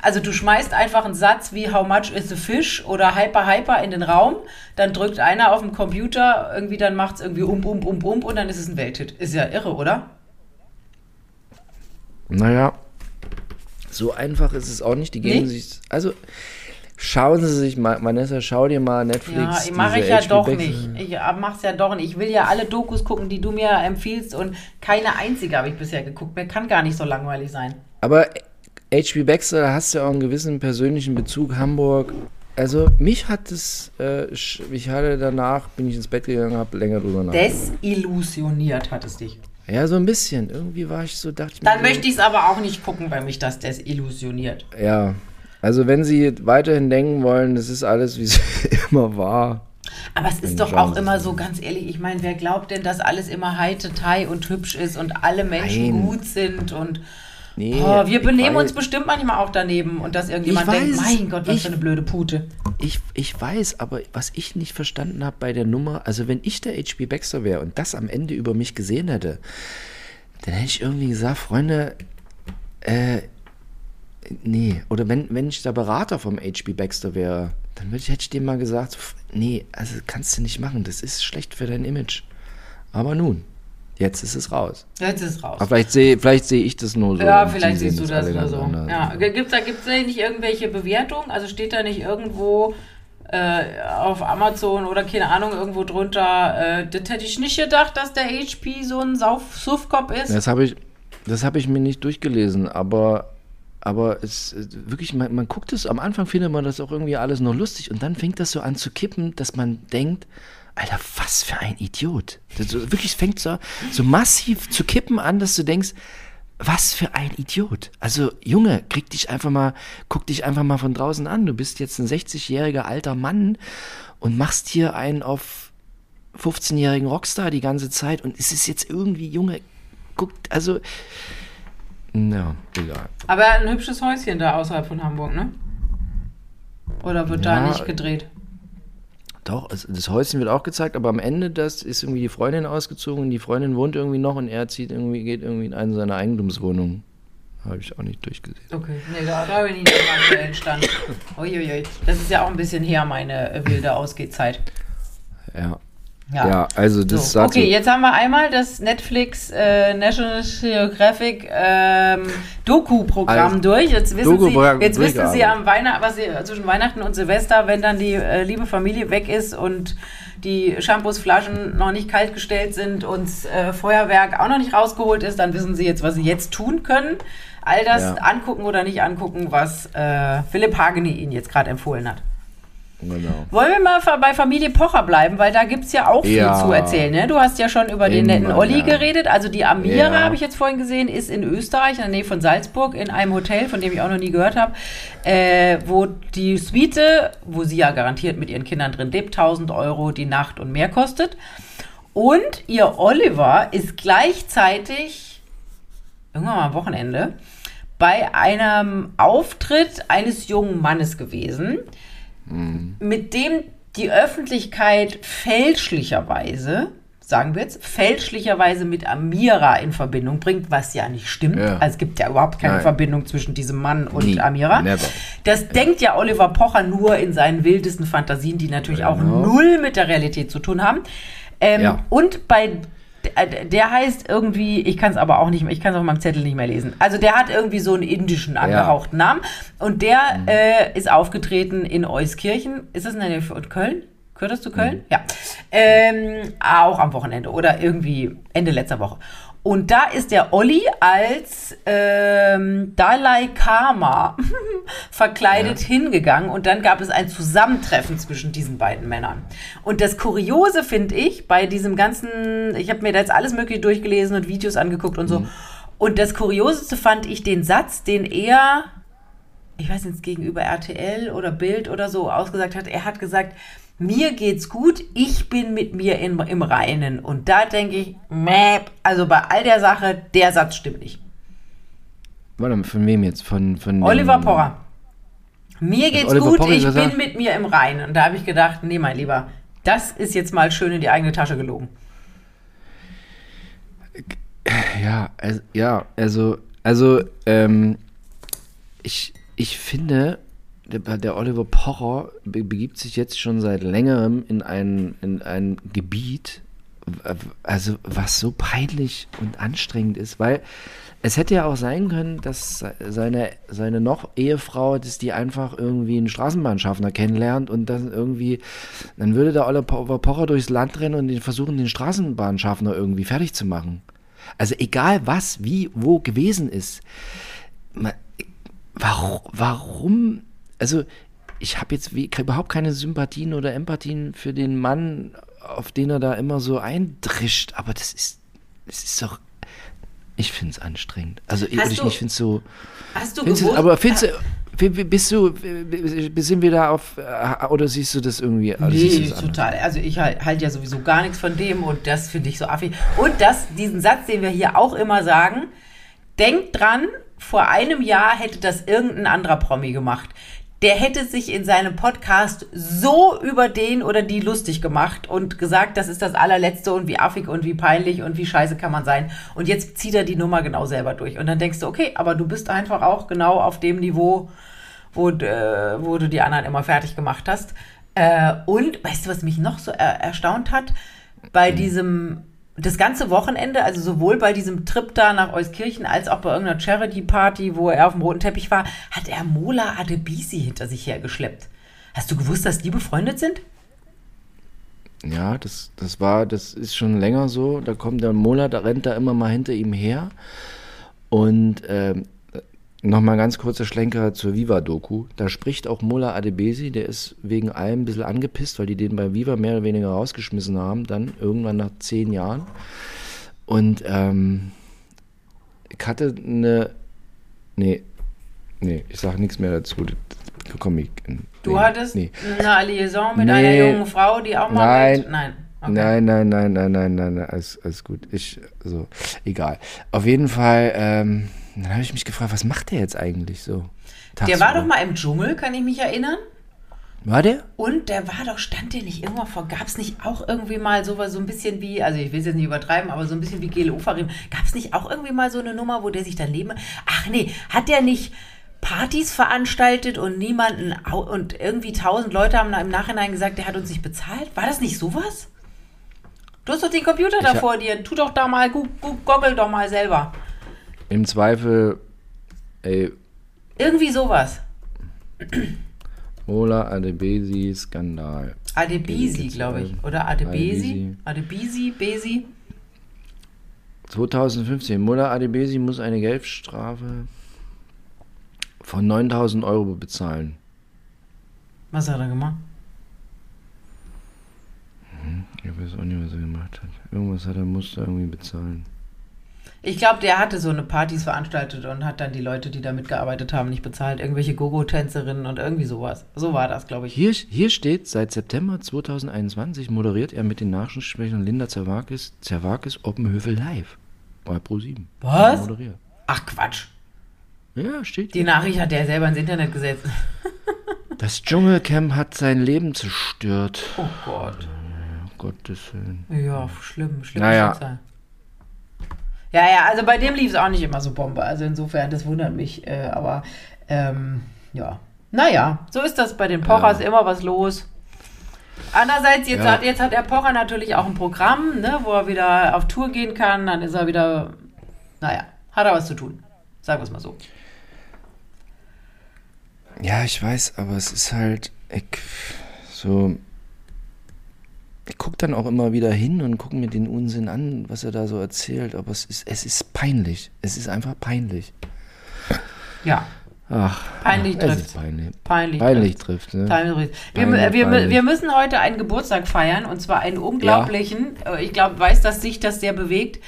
Also du schmeißt einfach einen Satz wie How much is a fish oder Hyper Hyper in den Raum, dann drückt einer auf dem Computer, irgendwie dann macht es irgendwie um, um, um, um und dann ist es ein Welthit. Ist ja irre, oder? Naja, so einfach ist es auch nicht. Die geben Nee? sich. Also, schauen Sie sich mal, Vanessa, schau dir mal Netflix. Ja, mache ich ja HBO doch nicht. Ich äh, mach's ja doch nicht. Ich will ja alle Dokus gucken, die du mir empfiehlst und keine einzige habe ich bisher geguckt. Mir kann gar nicht so langweilig sein. Aber HB Baxter, da hast du ja auch einen gewissen persönlichen Bezug, Hamburg. Also, mich hat es, äh, ich hatte danach, bin ich ins Bett gegangen, habe länger drüber nachgedacht. Desillusioniert hat es dich. Ja, so ein bisschen. Irgendwie war ich so, dachte ich mir. Dann so, möchte ich es aber auch nicht gucken, weil mich das desillusioniert. Ja. Also, wenn Sie weiterhin denken wollen, das ist alles, wie es immer war. Aber es ist doch auch immer es so, ganz ehrlich, ich meine, wer glaubt denn, dass alles immer Heite-Tai und hübsch ist und alle Menschen Nein. gut sind und Nee, oh, wir benehmen weiß- uns bestimmt manchmal auch daneben und dass irgendjemand Ich denkt, weiß, mein Gott, was ich- für eine blöde Pute. Ich, ich weiß, aber was ich nicht verstanden habe bei der Nummer, also wenn ich der HB Baxter wäre und das am Ende über mich gesehen hätte, dann hätte ich irgendwie gesagt, Freunde, äh, nee, oder wenn, wenn ich der Berater vom HB Baxter wäre, dann würde ich, hätte ich dem mal gesagt, nee, also kannst du nicht machen, das ist schlecht für dein Image. Aber nun, jetzt ist es raus. Jetzt ist es raus. Aber vielleicht sehe vielleicht sehe ich das nur so. Ja, vielleicht siehst du das nur so. anders. Ja. Gibt es da, gibt's nicht irgendwelche Bewertungen? Also steht da nicht irgendwo äh, auf Amazon oder keine Ahnung, irgendwo drunter, äh, das hätte ich nicht gedacht, dass der HP so ein Sauf Suffkopf ist. Das habe ich, das habe ich mir nicht durchgelesen, aber, aber es wirklich, man, man guckt es, am Anfang findet man das auch irgendwie alles noch lustig und dann fängt das so an zu kippen, dass man denkt, Alter, was für ein Idiot. Das so, wirklich, es fängt so, so massiv zu kippen an, dass du denkst, was für ein Idiot. Also, Junge, krieg dich einfach mal, guck dich einfach mal von draußen an. Du bist jetzt ein 60-jähriger alter Mann und machst hier einen auf 15-jährigen Rockstar die ganze Zeit und es ist jetzt irgendwie, Junge, guckt, also, ja, egal. Aber er hat ein hübsches Häuschen da außerhalb von Hamburg, ne? Oder wird da Ja, nicht gedreht? Doch, das Häuschen wird auch gezeigt, aber am Ende das ist irgendwie die Freundin ausgezogen und die Freundin wohnt irgendwie noch und er zieht irgendwie, geht irgendwie in eine seiner Eigentumswohnungen. Habe ich auch nicht durchgesehen. Okay, nee, da, da bin ich nicht im aktuellen Stand. Uiuiui. Das ist ja auch ein bisschen her, meine wilde Ausgehzeit. Ja. Ja. Ja, also das So, sagt okay, jetzt haben wir einmal das Netflix äh, National Geographic ähm, Doku-Programm Also, durch. Jetzt wissen Doku-Programm Sie, jetzt wissen Sie am Weihnachten, was Sie zwischen Weihnachten und Silvester, wenn dann die äh, liebe Familie weg ist und die Shampoosflaschen noch nicht kalt gestellt sind und das äh, Feuerwerk auch noch nicht rausgeholt ist, dann wissen Sie jetzt, was Sie jetzt tun können. All das Ja. angucken oder nicht angucken, was äh, Philipp Hageni Ihnen jetzt gerade empfohlen hat. Genau. Wollen wir mal bei Familie Pocher bleiben, weil da gibt es ja auch viel Ja. zu erzählen. Ne? Du hast ja schon über den netten Olli ja. geredet. Also die Amira, Ja. habe ich jetzt vorhin gesehen, ist in Österreich, in der Nähe von Salzburg, in einem Hotel, von dem ich auch noch nie gehört habe, äh, wo die Suite, wo sie ja garantiert mit ihren Kindern drin lebt, 1000 Euro die Nacht und mehr kostet. Und ihr Oliver ist gleichzeitig, irgendwann mal am Wochenende, bei einem Auftritt eines jungen Mannes gewesen, mit dem die Öffentlichkeit fälschlicherweise, sagen wir jetzt, fälschlicherweise mit Amira in Verbindung bringt, was ja nicht stimmt. Ja. Also es gibt ja überhaupt keine Nein. Verbindung zwischen diesem Mann und Nie. Amira. Never. Das denkt ja Oliver Pocher nur in seinen wildesten Fantasien, die natürlich auch Genau. null mit der Realität zu tun haben. Ähm, Ja. Und bei der- der heißt irgendwie, ich kann es aber auch nicht mehr, ich kann es auf meinem Zettel nicht mehr lesen. Also der hat irgendwie so einen indischen angehauchten Namen und der Mhm. äh, ist aufgetreten in Euskirchen. Ist das in der Nähe von Köln? Gehört das zu Köln? Mhm. Ja. Ähm, auch am Wochenende oder irgendwie Ende letzter Woche. Und da ist der Olli als ähm, Dalai Karma verkleidet hingegangen und dann gab es ein Zusammentreffen zwischen diesen beiden Männern. Und das Kuriose finde ich bei diesem ganzen, ich habe mir da jetzt alles Mögliche durchgelesen und Videos angeguckt und so. Und das Kurioseste fand ich den Satz, den er, ich weiß nicht, gegenüber RTL oder Bild oder so ausgesagt hat. Er hat gesagt, mir geht's gut, ich bin mit mir in, im Reinen. Und da denke ich, mäh, also bei all der Sache, der Satz stimmt nicht. Warte mal, von wem jetzt? Von, von Oliver Porra. Mir geht's Oliver gut, Pocher ich bin mit mir im Reinen. Und da habe ich gedacht, nee, mein Lieber, das ist jetzt mal schön in die eigene Tasche gelogen. Ja, also, ja, also, also, ähm, ich, ich finde, der, der Oliver Pocher be- begibt sich jetzt schon seit längerem in ein, in ein Gebiet, also was so peinlich und anstrengend ist, weil es hätte ja auch sein können, dass se- seine, seine noch Ehefrau, dass die einfach irgendwie einen Straßenbahnschaffner kennenlernt und dann irgendwie, dann würde der Oliver Pocher durchs Land rennen und versuchen, den Straßenbahnschaffner irgendwie fertig zu machen. Also egal was, wie, wo gewesen ist. Ma- Warum, warum? Also, ich habe jetzt wie, überhaupt keine Sympathien oder Empathien für den Mann, auf den er da immer so eindrischt, aber das ist, das ist doch, ich finde es anstrengend. Also, ich, Hast ich, du- ich finde es so, Hast du du, gewusst? aber findest du, wie- wie- bist du, sind wir da auf, äh, oder siehst du das irgendwie, oder du Nee, das anders? total. Also ich halte halt ja sowieso gar nichts von dem und das finde ich so affig. Und das, diesen Satz, den wir hier auch immer sagen, denkt dran, vor einem Jahr hätte das irgendein anderer Promi gemacht. Der hätte sich in seinem Podcast so über den oder die lustig gemacht und gesagt, das ist das allerletzte und wie affig und wie peinlich und wie scheiße kann man sein. Und jetzt zieht er die Nummer genau selber durch. Und dann denkst du, okay, aber du bist einfach auch genau auf dem Niveau, wo, äh, wo du die anderen immer fertig gemacht hast. Äh, und weißt du, was mich noch so er erstaunt hat? Bei diesem, das ganze Wochenende, also sowohl bei diesem Trip da nach Euskirchen als auch bei irgendeiner Charity-Party, wo er auf dem roten Teppich war, hat er Mola Adebisi hinter sich hergeschleppt. Hast du gewusst, dass die befreundet sind? Ja, das, das war, das ist schon länger so. Da kommt der Mola, da rennt da immer mal hinter ihm her. Und ähm, nochmal ganz kurzer Schlenker zur Viva-Doku. Da spricht auch Mola Adebesi, der ist wegen allem ein bisschen angepisst, weil die den bei Viva mehr oder weniger rausgeschmissen haben, dann irgendwann nach zehn Jahren. Und ähm, ich hatte eine. Nee, nee, ich sage nichts mehr dazu. Da komme ich. in- Du nee, hattest Nee. eine Liaison mit Nee. einer jungen Frau, die auch mal Nein. mit... Nein. Okay. Nein, nein, nein, nein, nein, nein, nein, alles, alles gut. Ich, so, egal. Auf jeden Fall, ähm, dann habe ich mich gefragt, was macht der jetzt eigentlich so? Der war doch mal im Dschungel, kann ich mich erinnern. War der? Und der war doch, stand der nicht irgendwann vor, gab es nicht auch irgendwie mal sowas, so ein bisschen wie, also ich will es jetzt nicht übertreiben, aber so ein bisschen wie Gele Ofarim, gab es nicht auch irgendwie mal so eine Nummer, wo der sich dann leben, ach nee, hat der nicht Partys veranstaltet und niemanden, und irgendwie tausend Leute haben da im Nachhinein gesagt, der hat uns nicht bezahlt? War das nicht sowas? Du hast doch den Computer da hab- vor dir, tu doch da mal, goggle doch mal selber. Im Zweifel, ey, Irgendwie sowas. Mola Adebesi Skandal. Adebisi, glaube ich. Oder Adebesi? Adebisi, Besi? 2015, Mola Adebesi muss eine Geldstrafe von 9000 Euro bezahlen. Was hat er gemacht? Ich weiß auch nicht, was er gemacht hat. Irgendwas hat er, musste irgendwie bezahlen. Ich glaube, der hatte so eine Partys veranstaltet und hat dann die Leute, die da mitgearbeitet haben, nicht bezahlt. Irgendwelche Gogo-Tänzerinnen und irgendwie sowas. So war das, glaube ich. Hier, hier steht, seit September 2021 moderiert er mit den Nachrichtensprechern Linda Zerwakis, Zerwakis Oppenhövel live bei Pro7. Was? Ach Quatsch. Ja, steht Die hier. Nachricht hat er selber ins Internet gesetzt. Das Dschungelcamp hat sein Leben zerstört. Oh Gott. Um Gottes Willen. Ja, schlimm, schlimm. Naja. Schicksal. Ja, ja, also bei dem lief es auch nicht immer so Bombe. Also insofern, das wundert mich. Äh, aber ähm, ja. Naja, so ist das bei den Pochers immer was los. Andererseits, jetzt, Ja. hat, jetzt hat der Pocher natürlich auch ein Programm, ne, wo er wieder auf Tour gehen kann. Dann ist er wieder, naja, hat er was zu tun. Sagen wir es mal so. Ja, ich weiß, aber es ist halt, ich, so, gucke dann auch immer wieder hin und gucke mir den Unsinn an, was er da so erzählt, aber es ist, es ist peinlich. Es ist einfach peinlich. Ja, Ach, Peinlich ist peinlich. peinlich. Peinlich trifft, ne? Peinlich. Wir, Peinlich, wir, peinlich. wir müssen heute einen Geburtstag feiern und zwar einen unglaublichen. äh, Ich glaube, weiß, dass sich das sehr bewegt.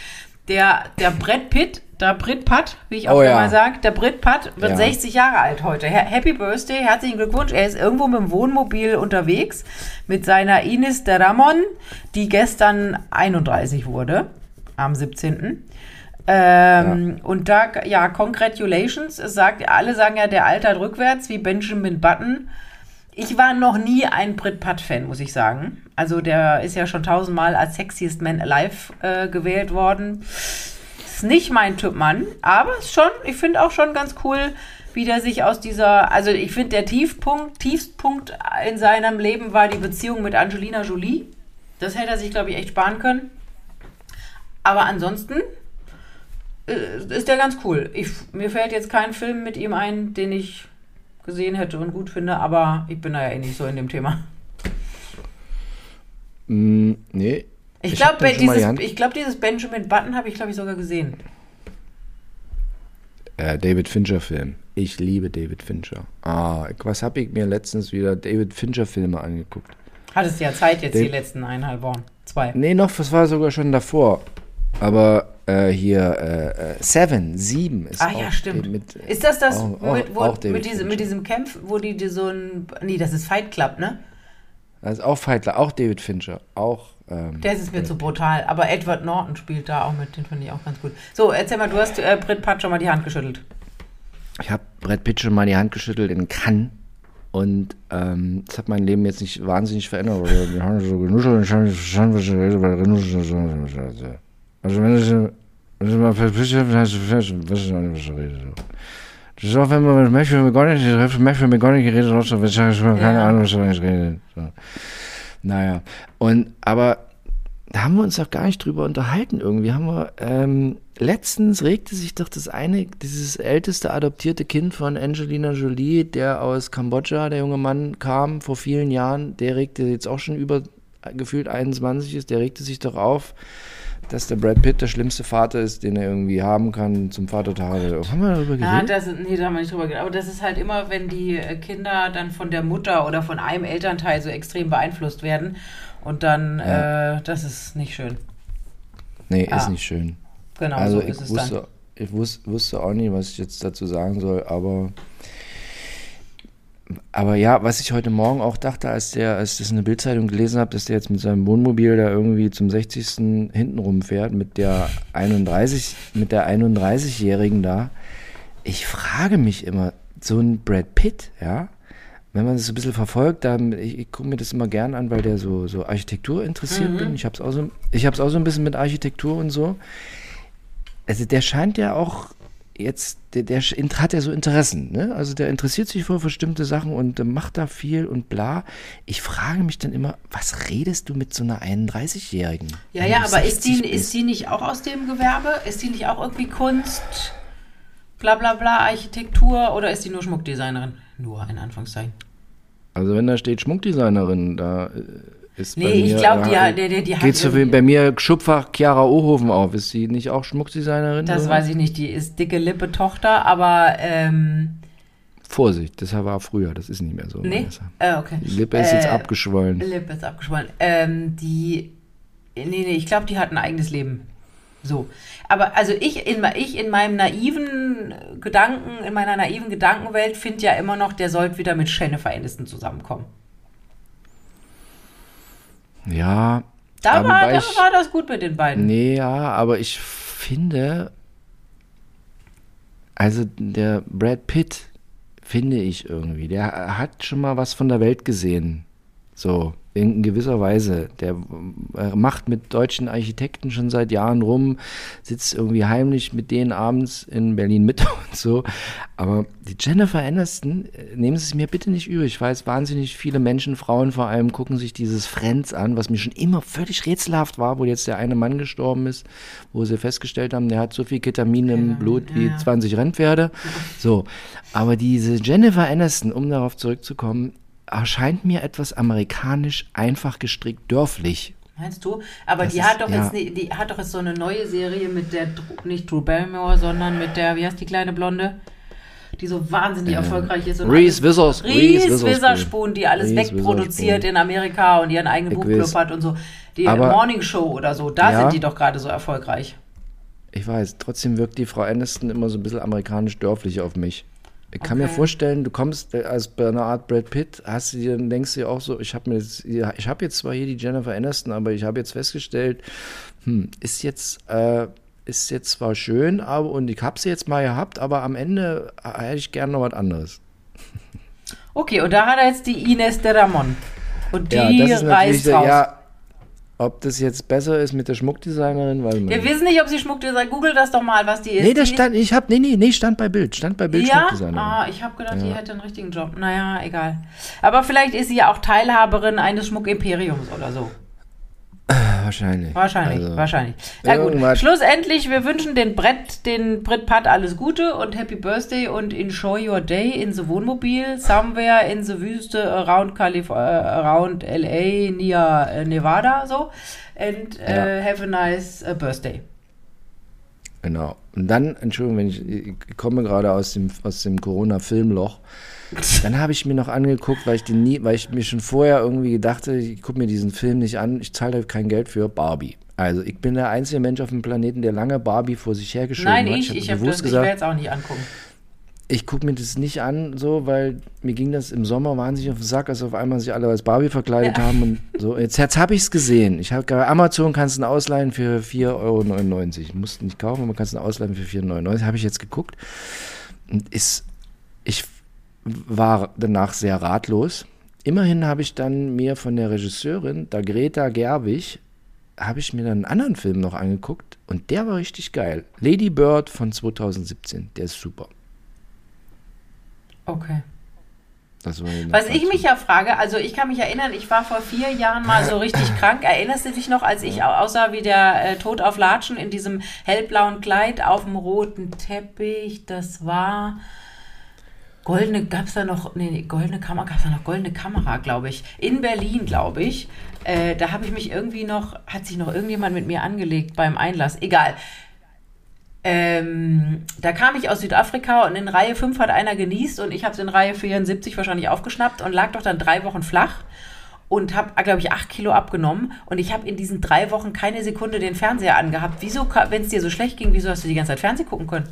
Der, der Brett Pitt, der Brit Pat, wie ich auch Oh ja. immer sage, der Brit Pat wird Ja. 60 Jahre alt heute. Ha- Happy Birthday, herzlichen Glückwunsch. Er ist irgendwo mit dem Wohnmobil unterwegs mit seiner Ines de Ramon, die gestern 31 wurde, am 17. Ähm, Und da, ja, congratulations. Es sagt, alle sagen ja, der altert rückwärts, wie Benjamin Button. Ich war noch nie ein Brit Putt-Fan, muss ich sagen. Also der ist ja schon tausendmal als Sexiest Man Alive äh, gewählt worden. Ist nicht mein Typ Mann, aber ist schon, ich finde auch schon ganz cool, wie der sich aus dieser, also ich finde, der Tiefpunkt, Tiefstpunkt in seinem Leben war die Beziehung mit Angelina Jolie. Das hätte er sich, glaube ich, echt sparen können. Aber ansonsten äh, ist der ganz cool. Ich, mir fällt jetzt kein Film mit ihm ein, den ich gesehen hätte und gut finde, aber ich bin da ja eh nicht so in dem Thema. Mm, nee. Ich hab glaube, die dieses, ich glaub, dieses Benjamin Button habe ich, glaube ich, sogar gesehen. Äh, David Fincher-Film. Ich liebe David Fincher. Ah, was habe ich mir letztens wieder David Fincher-Filme angeguckt? Hattest ja Zeit jetzt die Den- letzten eineinhalb Wochen. Zwei. Nee, noch, das war sogar schon davor. Aber äh, hier, äh, äh, Seven, Sieben ist Ah auch ja, stimmt. Mit, ist das das auch- auch- mit, wo, auch mit, diesem, Fincher. mit diesem Kampf, wo die, die so ein. Nee, das ist Fight Club, ne? Das ist auch Feitler, auch David Fincher. Auch. Ähm, Der ist mir zu brutal. Aber Edward Norton spielt da auch mit, den finde ich auch ganz gut. So, erzähl mal, du hast äh, Brit Pat schon mal die Hand geschüttelt. Ich habe Brad Pitt schon mal die Hand geschüttelt in Cannes und ähm, das hat mein Leben jetzt nicht wahnsinnig verändert. Wir haben so genuschelt und ich habe nicht verstanden, was ich rede, weil Genuschel- Also wenn ich, wenn ich mal verpflichtet bin, heißt es, weiß ich noch nicht, was ich rede. so. Das ist auch, wenn man mit Matthew habe Matthew McConaughey geredet, auch so, ich habe keine Ja. Ahnung, was ich eigentlich rede. So. Naja, und, aber da haben wir uns doch gar nicht drüber unterhalten irgendwie. Haben wir, ähm, letztens regte sich doch das eine, dieses älteste adoptierte Kind von Angelina Jolie, der aus Kambodscha, der junge Mann kam vor vielen Jahren, der regte jetzt auch schon über gefühlt 21 ist, der regte sich doch auf, dass der Brad Pitt der schlimmste Vater ist, den er irgendwie haben kann zum Vatertag. Haben wir darüber Ja, geredet? das, nee, da haben wir nicht drüber geredet. Aber das ist halt immer, wenn die äh, Kinder dann von der Mutter oder von einem Elternteil so extrem beeinflusst werden. Und dann, äh, das ist nicht schön. nee, Ah. ist nicht schön. Genau, Also so ich ist es dann. wusste, ich wus, wusste auch nicht, was ich jetzt dazu sagen soll, aber aber ja, was ich heute Morgen auch dachte, als der, als ich das in der Bildzeitung gelesen habe, dass der jetzt mit seinem Wohnmobil da irgendwie zum 60. hinten rumfährt mit der 31, mit der 31-Jährigen da. Ich frage mich immer, so ein Brad Pitt, ja, wenn man das so ein bisschen verfolgt, dann, ich, ich gucke mir das immer gern an, weil der so, so Architektur interessiert bin. Ich habe es auch, so, ich auch so ein bisschen mit Architektur und so. Also der scheint ja auch jetzt, der, der hat ja so Interessen, ne? Also der interessiert sich für bestimmte Sachen und äh, macht da viel und bla. Ich frage mich dann immer, was redest du mit so einer 31-Jährigen? Ja, ja, aber ist die, 60 ist die nicht auch aus dem Gewerbe? Ist die nicht auch irgendwie Kunst, bla bla bla, Architektur oder ist die nur Schmuckdesignerin? Nur in Anführungszeichen. Also wenn da steht Schmuckdesignerin, da äh, ist Nee, ich mir, glaub, da die hat- der- der- die hat geht so irgendwie- bei mir Schubfach Chiara Ohofen auf. Ist sie nicht auch Schmuckdesignerin? Das oder? weiß ich nicht, die ist dicke Lippe Tochter, aber ähm, Vorsicht, das war früher, das ist nicht mehr so. nee. Äh, okay. Die Lippe ist jetzt Äh, abgeschwollen. Lippe ist abgeschwollen. Ähm, die. Nee, nee, ich glaube, die hat ein eigenes Leben. So. Aber also ich in, ich in meinem naiven Gedanken, in meiner naiven Gedankenwelt finde ja immer noch, der sollte wieder mit Jennifer Aniston zusammenkommen. Ja. Da, war, da ich- war das gut mit den beiden. Nee, ja, aber ich finde, also der Brad Pitt, finde ich irgendwie, der hat schon mal was von der Welt gesehen. So, in gewisser Weise. Der äh, macht mit deutschen Architekten schon seit Jahren rum, sitzt irgendwie heimlich mit denen abends in Berlin Mitte und so. Aber die Jennifer Aniston, äh, nehmen Sie es mir bitte nicht übrig. Ich weiß, wahnsinnig viele Menschen, Frauen vor allem, gucken sich dieses Friends an, was mir schon immer völlig rätselhaft war, wo jetzt der eine Mann gestorben ist, wo sie festgestellt haben, der hat so viel Ketamin im Blut wie ja. 20 Rennpferde. So. Aber diese Jennifer Aniston, um darauf zurückzukommen, erscheint mir etwas amerikanisch einfach gestrickt dörflich. Meinst du? Aber Das die ist- hat doch ja. jetzt die hat doch jetzt so eine neue Serie mit der nicht Drew Barrymore, sondern mit der wie heißt die kleine Blonde, die so wahnsinnig erfolgreich ist und Reese Withers- Reese. Witherspoon, die alles Reese wegproduziert in Amerika und ihren eigenen Buchclub hat und so. Die Aber- Morning Show oder so, da Ja. sind die doch gerade so erfolgreich. Ich weiß, trotzdem wirkt die Frau Aniston immer so ein bisschen amerikanisch dörflich auf mich. Ich kann mir Okay. vorstellen, du kommst äh, als bei einer Art Brad Pitt, hast du dir, denkst du dir auch so, ich habe mir jetzt, ich habe jetzt zwar hier die Jennifer Aniston, aber ich habe jetzt festgestellt, hm, ist jetzt, äh, ist jetzt zwar schön, aber und ich habe sie jetzt mal gehabt, aber am Ende äh, hätte ich gerne noch was anderes. Okay, und da hat er jetzt die Ines de Ramon. Und die ja, das ist reist der, raus. ja, Ob das jetzt besser ist mit der Schmuckdesignerin, weil man. Wir wissen nicht, ob sie Schmuckdesign. Google das doch mal, was die ist. nee, das stand, ich hab, nee, nee, nee, stand bei Bild, stand bei Bild Ja? Schmuckdesignerin. Ah, ich habe gedacht, die hätte einen richtigen Job. Naja, egal. Aber vielleicht ist sie ja auch Teilhaberin eines Schmuckimperiums oder so. Wahrscheinlich. Wahrscheinlich, Also, wahrscheinlich. Na gut, schlussendlich, wir wünschen den Brett, den Brit Pat alles Gute und Happy Birthday und enjoy your day in the Wohnmobil, somewhere in the Wüste around, Calif äh, around LA, near äh, Nevada, so. And äh, have a nice äh, birthday. Genau. Und dann, Entschuldigung, wenn ich, ich komme gerade aus dem, aus dem Corona-Filmloch. Dann habe ich mir noch angeguckt, weil ich den nie, weil ich mir schon vorher irgendwie gedachte, ich gucke mir diesen Film nicht an, ich zahle da kein Geld für Barbie. Also ich bin der einzige Mensch auf dem Planeten, der lange Barbie vor sich hergeschoben Nein, hat. ich, ich habe bewusst das, ich gesagt, werde jetzt auch nicht angucken. ich gucke mir das nicht an, so, weil mir ging das im Sommer wahnsinnig auf den Sack, als auf einmal sich alle als Barbie verkleidet haben und so. Jetzt, jetzt habe ich es gesehen. Ich habe bei Amazon kannst du ausleihen für 4,99 Euro. Musst nicht kaufen, aber kannst ihn ausleihen für 4,99 Euro. Habe ich jetzt geguckt. Und ist, ich war danach sehr ratlos. Immerhin habe ich dann mir von der Regisseurin, der Greta Gerwig, habe ich mir dann einen anderen Film noch angeguckt und der war richtig geil. Lady Bird von 2017, der ist super. Okay. Das war Was ich mich ja frage, also ich kann mich erinnern, ich war vor vier Jahren mal so richtig krank. Erinnerst du dich noch, als ich au- aussah wie der äh, Tod auf Latschen in diesem hellblauen Kleid auf dem roten Teppich? Das war goldene, gab es da noch, nee, goldene Kamera, gab es da noch goldene Kamera, glaube ich. In Berlin, glaube ich. Äh, da habe ich mich irgendwie noch, hat sich noch irgendjemand mit mir angelegt beim Einlass. Egal. Ähm, da kam ich aus Südafrika und in Reihe 5 hat einer genießt und ich habe es in Reihe 74 wahrscheinlich aufgeschnappt und lag doch dann drei Wochen flach und habe, glaube ich, acht Kilo abgenommen und ich habe in diesen drei Wochen keine Sekunde den Fernseher angehabt. Wieso, wenn es dir so schlecht ging, wieso hast du die ganze Zeit Fernsehen gucken können?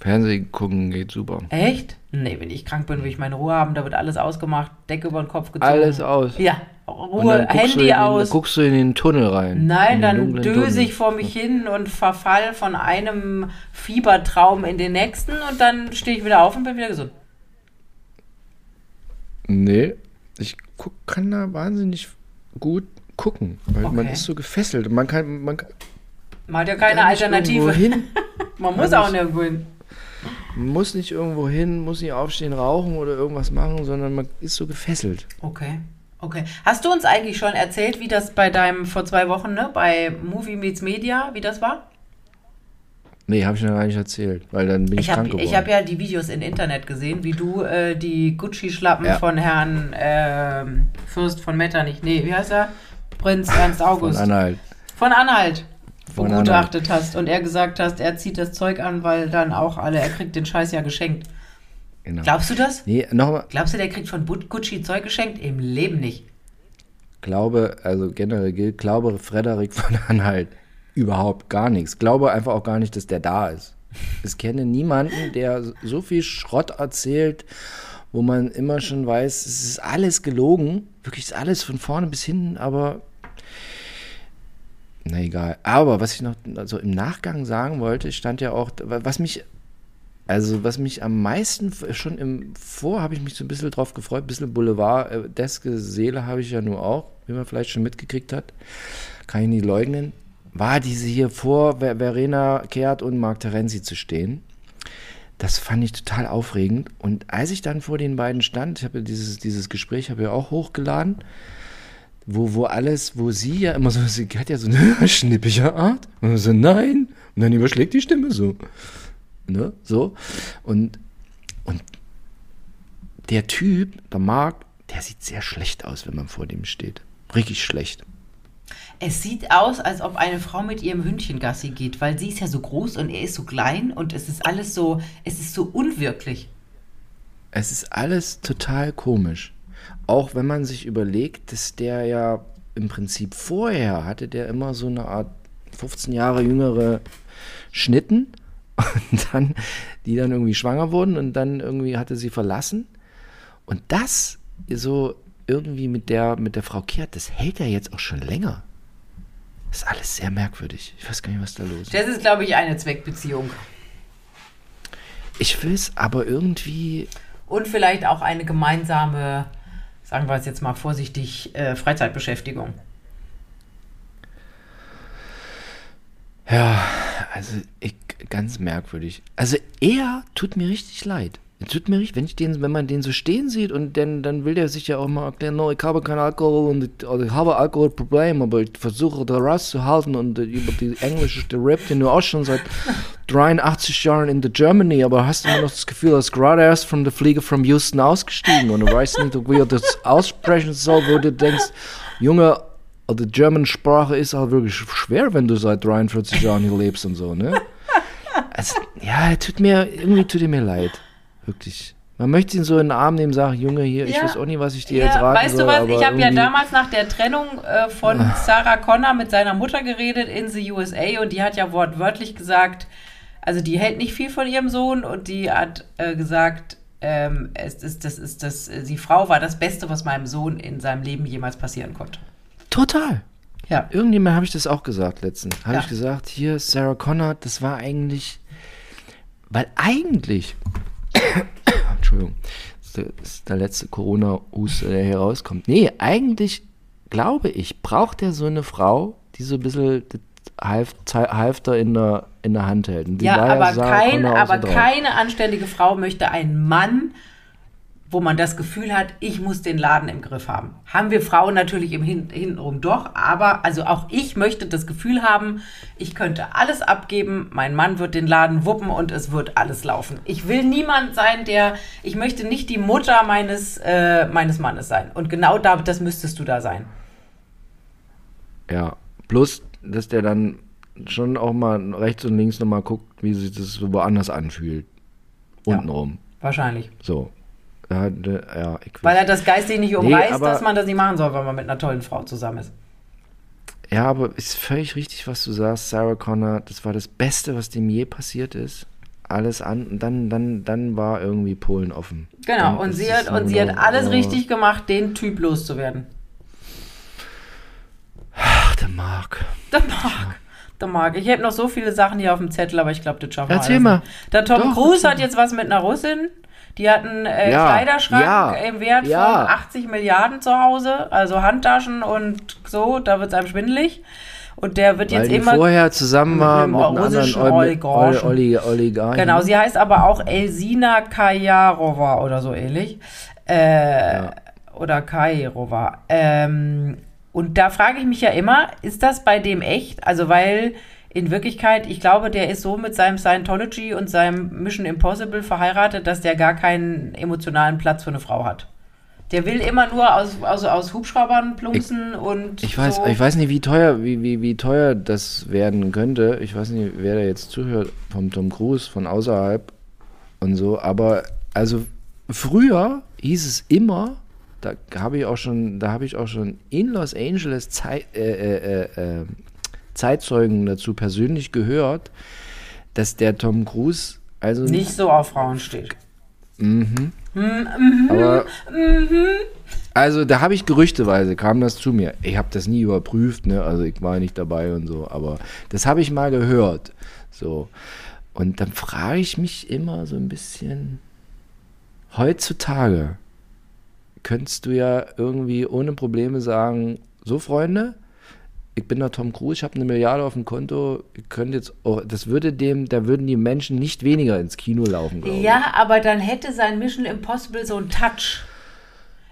Fernsehen gucken geht super. Echt? Nee, wenn ich krank bin, will ich meine Ruhe haben, da wird alles ausgemacht, Decke über den Kopf gezogen. Alles aus. Ja, Ruhe, dann Handy den, aus. guckst du in den Tunnel rein. Nein, dann döse ich vor mich hin und verfall von einem Fiebertraum in den nächsten und dann stehe ich wieder auf und bin wieder gesund. Nee, ich guck, kann da wahnsinnig gut gucken, weil man Okay. ist so gefesselt. Man kann, man kann Man hat ja keine Alternative. Man muss auch nirgendwo hin. Muss nicht irgendwo hin, muss nicht aufstehen, rauchen oder irgendwas machen, sondern man ist so gefesselt. Okay. Okay. Hast du uns eigentlich schon erzählt, wie das bei deinem vor zwei Wochen, ne, bei Movie Meets Media, wie das war? Nee, habe ich noch gar nicht erzählt, weil dann bin ich, Ich habe krank geworden. ich hab ja die Videos im Internet gesehen, wie du äh, die Gucci-Schlappen Ja. von Herrn ähm, Fürst von Metternich, nee, wie heißt er? Prinz Ernst August. Von Anhalt. Von Anhalt begutachtet hast und er gesagt hast, er zieht das Zeug an, weil dann auch alle, er kriegt den Scheiß ja geschenkt. Genau. Glaubst du das? Nee, nochmal, Glaubst du, der kriegt von Gucci Zeug geschenkt? Im Leben nicht. glaube, also generell gilt, glaube Frederik von Anhalt überhaupt gar nichts. Glaube einfach auch gar nicht, dass der da ist. Ich kenne niemanden, der so viel Schrott erzählt, wo man immer schon weiß, es ist alles gelogen. Wirklich ist alles von vorne bis hinten, aber na egal. Aber was ich noch also im Nachgang sagen wollte, stand ja auch, was mich also was mich am meisten schon im Vor habe ich mich so ein bisschen drauf gefreut, ein bisschen Boulevard, äh, deske Seele habe ich ja nur auch, wie man vielleicht schon mitgekriegt hat, kann ich nie leugnen, war diese hier vor Ver- Verena Kehrt und Marc Terenzi zu stehen. Das fand ich total aufregend. Und als ich dann vor den beiden stand, ich habe ja dieses, dieses Gespräch habe ja auch hochgeladen, wo, wo alles, wo sie ja immer so, sie hat ja so eine schnippige Art. Und so, nein. Und dann überschlägt die Stimme so. Ne? So. Und, und der Typ, der Marc, der sieht sehr schlecht aus, wenn man vor dem steht. Richtig schlecht. Es sieht aus, als ob eine Frau mit ihrem Hündchen Gassi geht, weil sie ist ja so groß und er ist so klein und es ist alles so, es ist so unwirklich. Es ist alles total komisch. Auch wenn man sich überlegt, dass der ja im Prinzip vorher hatte der immer so eine Art 15 Jahre jüngere Schnitten und dann, die dann irgendwie schwanger wurden und dann irgendwie hatte sie verlassen. Und das so irgendwie mit der, mit der Frau Kehrt, das hält ja jetzt auch schon länger. Das ist alles sehr merkwürdig. Ich weiß gar nicht, was da los ist. Das ist, glaube ich, eine Zweckbeziehung. Ich will es aber irgendwie Und vielleicht auch eine gemeinsame sagen wir es jetzt mal vorsichtig, äh, Freizeitbeschäftigung. Ja, also ich, ganz merkwürdig. Also er tut mir richtig leid. Er tut mir richtig, wenn ich den, wenn man den so stehen sieht und dann, dann will der sich ja auch mal erklären, no, ich habe keinen Alkohol und oder ich habe Alkoholproblem, aber ich versuche da rauszuhalten und äh, über die englische der Rap, den du auch schon seit 83 Jahren in der Germany, aber hast du immer noch das Gefühl, als gerade erst von der Fliege from Houston ausgestiegen und du weißt nicht, wie er das aussprechen soll, wo du denkst, Junge, die German Sprache ist halt wirklich schwer, wenn du seit 43 Jahren hier lebst und so, ne? Also, ja, tut mir, irgendwie tut mir leid. Wirklich. Man möchte ihn so in den Arm nehmen sagen, Junge, hier, ich Ja. weiß auch nicht, was ich dir Ja, jetzt raten weißt soll. du was? Ich habe ja damals nach der Trennung äh, von Sarah Connor mit seiner Mutter geredet in the USA und die hat ja wortwörtlich gesagt, also die hält nicht viel von ihrem Sohn und die hat äh, gesagt, ähm, es ist, das ist das, die Frau war das Beste, was meinem Sohn in seinem Leben jemals passieren konnte. Total. Ja. Irgendjemand habe ich das auch gesagt letztens. Habe Ja. ich gesagt, hier, Sarah Connor, das war eigentlich, weil eigentlich, Entschuldigung, das ist der, letzte Corona-Hus, der hier rauskommt. Nee, eigentlich, glaube ich, braucht er so eine Frau, die so ein bisschen Halfter in der, in der Hand hält. Ja, aber, kein, aber keine anständige Frau möchte einen Mann, wo man das Gefühl hat, ich muss den Laden im Griff haben. Haben wir Frauen natürlich im Hin hintenrum doch, aber also auch ich möchte das Gefühl haben, ich könnte alles abgeben, mein Mann wird den Laden wuppen und es wird alles laufen. Ich will niemand sein, der, ich möchte nicht die Mutter meines, äh, meines Mannes sein. Und genau da, das müsstest du da sein. Ja, plus, dass der dann schon auch mal rechts und links nochmal guckt, wie sich das so woanders anfühlt. Untenrum. Wahrscheinlich. So. Ja, ja, Weil er das geistig nicht Nee, umreißt, aber- dass man das nicht machen soll, wenn man mit einer tollen Frau zusammen ist. ja, aber ist völlig richtig, was du sagst, Sarah Connor. Das war das Beste, was dem je passiert ist. Alles an, und dann, dann, dann war irgendwie Polen offen. Genau, Dann und sie hat, und sie hat alles oh, richtig gemacht, den Typ loszuwerden. Ach, der Mark. Der Mark. Der Mark. Ich habe noch so viele Sachen hier auf dem Zettel, aber ich glaube, das schaffen wir Erzähl alles mal. Der Tom Doch, Cruise hat jetzt was mit einer Russin. Die hat einen äh, Ja, Kleiderschrank ja, im Wert ja. von 80 Milliarden zu Hause, also Handtaschen und so, da wird es einem schwindelig. Und der wird Weil jetzt die immer. vorher zusammen mit war mit einem russischen Oli- Oligarchen. Oli- Oligarchen. Genau, sie heißt aber auch Elsina Kajarova oder so ähnlich. Äh, Oder Kairova. Ähm, und da frage ich mich ja immer, ist das bei dem echt? Also, weil in Wirklichkeit, ich glaube, der ist so mit seinem Scientology und seinem Mission Impossible verheiratet, dass der gar keinen emotionalen Platz für eine Frau hat. Der will immer nur aus, aus, aus Hubschraubern plumpsen und. Ich weiß, so. ich weiß nicht, wie teuer, wie, wie, wie teuer das werden könnte. Ich weiß nicht, wer da jetzt zuhört, vom Tom Cruise, von außerhalb und so. Aber also früher hieß es immer, da habe ich auch schon, da habe ich auch schon in Los Angeles Zei äh, äh, äh, äh, Zeitzeugen dazu persönlich gehört, dass der Tom Cruise also Nicht so auf Frauen steht. Aber also da habe ich gerüchteweise kam das zu mir. Ich habe das nie überprüft, ne? Also ich war nicht dabei und so, aber das habe ich mal gehört. So und dann frage ich mich immer so ein bisschen heutzutage könntest du ja irgendwie ohne Probleme sagen, so Freunde, ich bin der Tom Cruise, ich habe eine Milliarde auf dem Konto, könnt jetzt auch, das würde dem, da würden die Menschen nicht weniger ins Kino laufen, glaube ich. Ja, aber dann hätte sein Mission Impossible so einen Touch.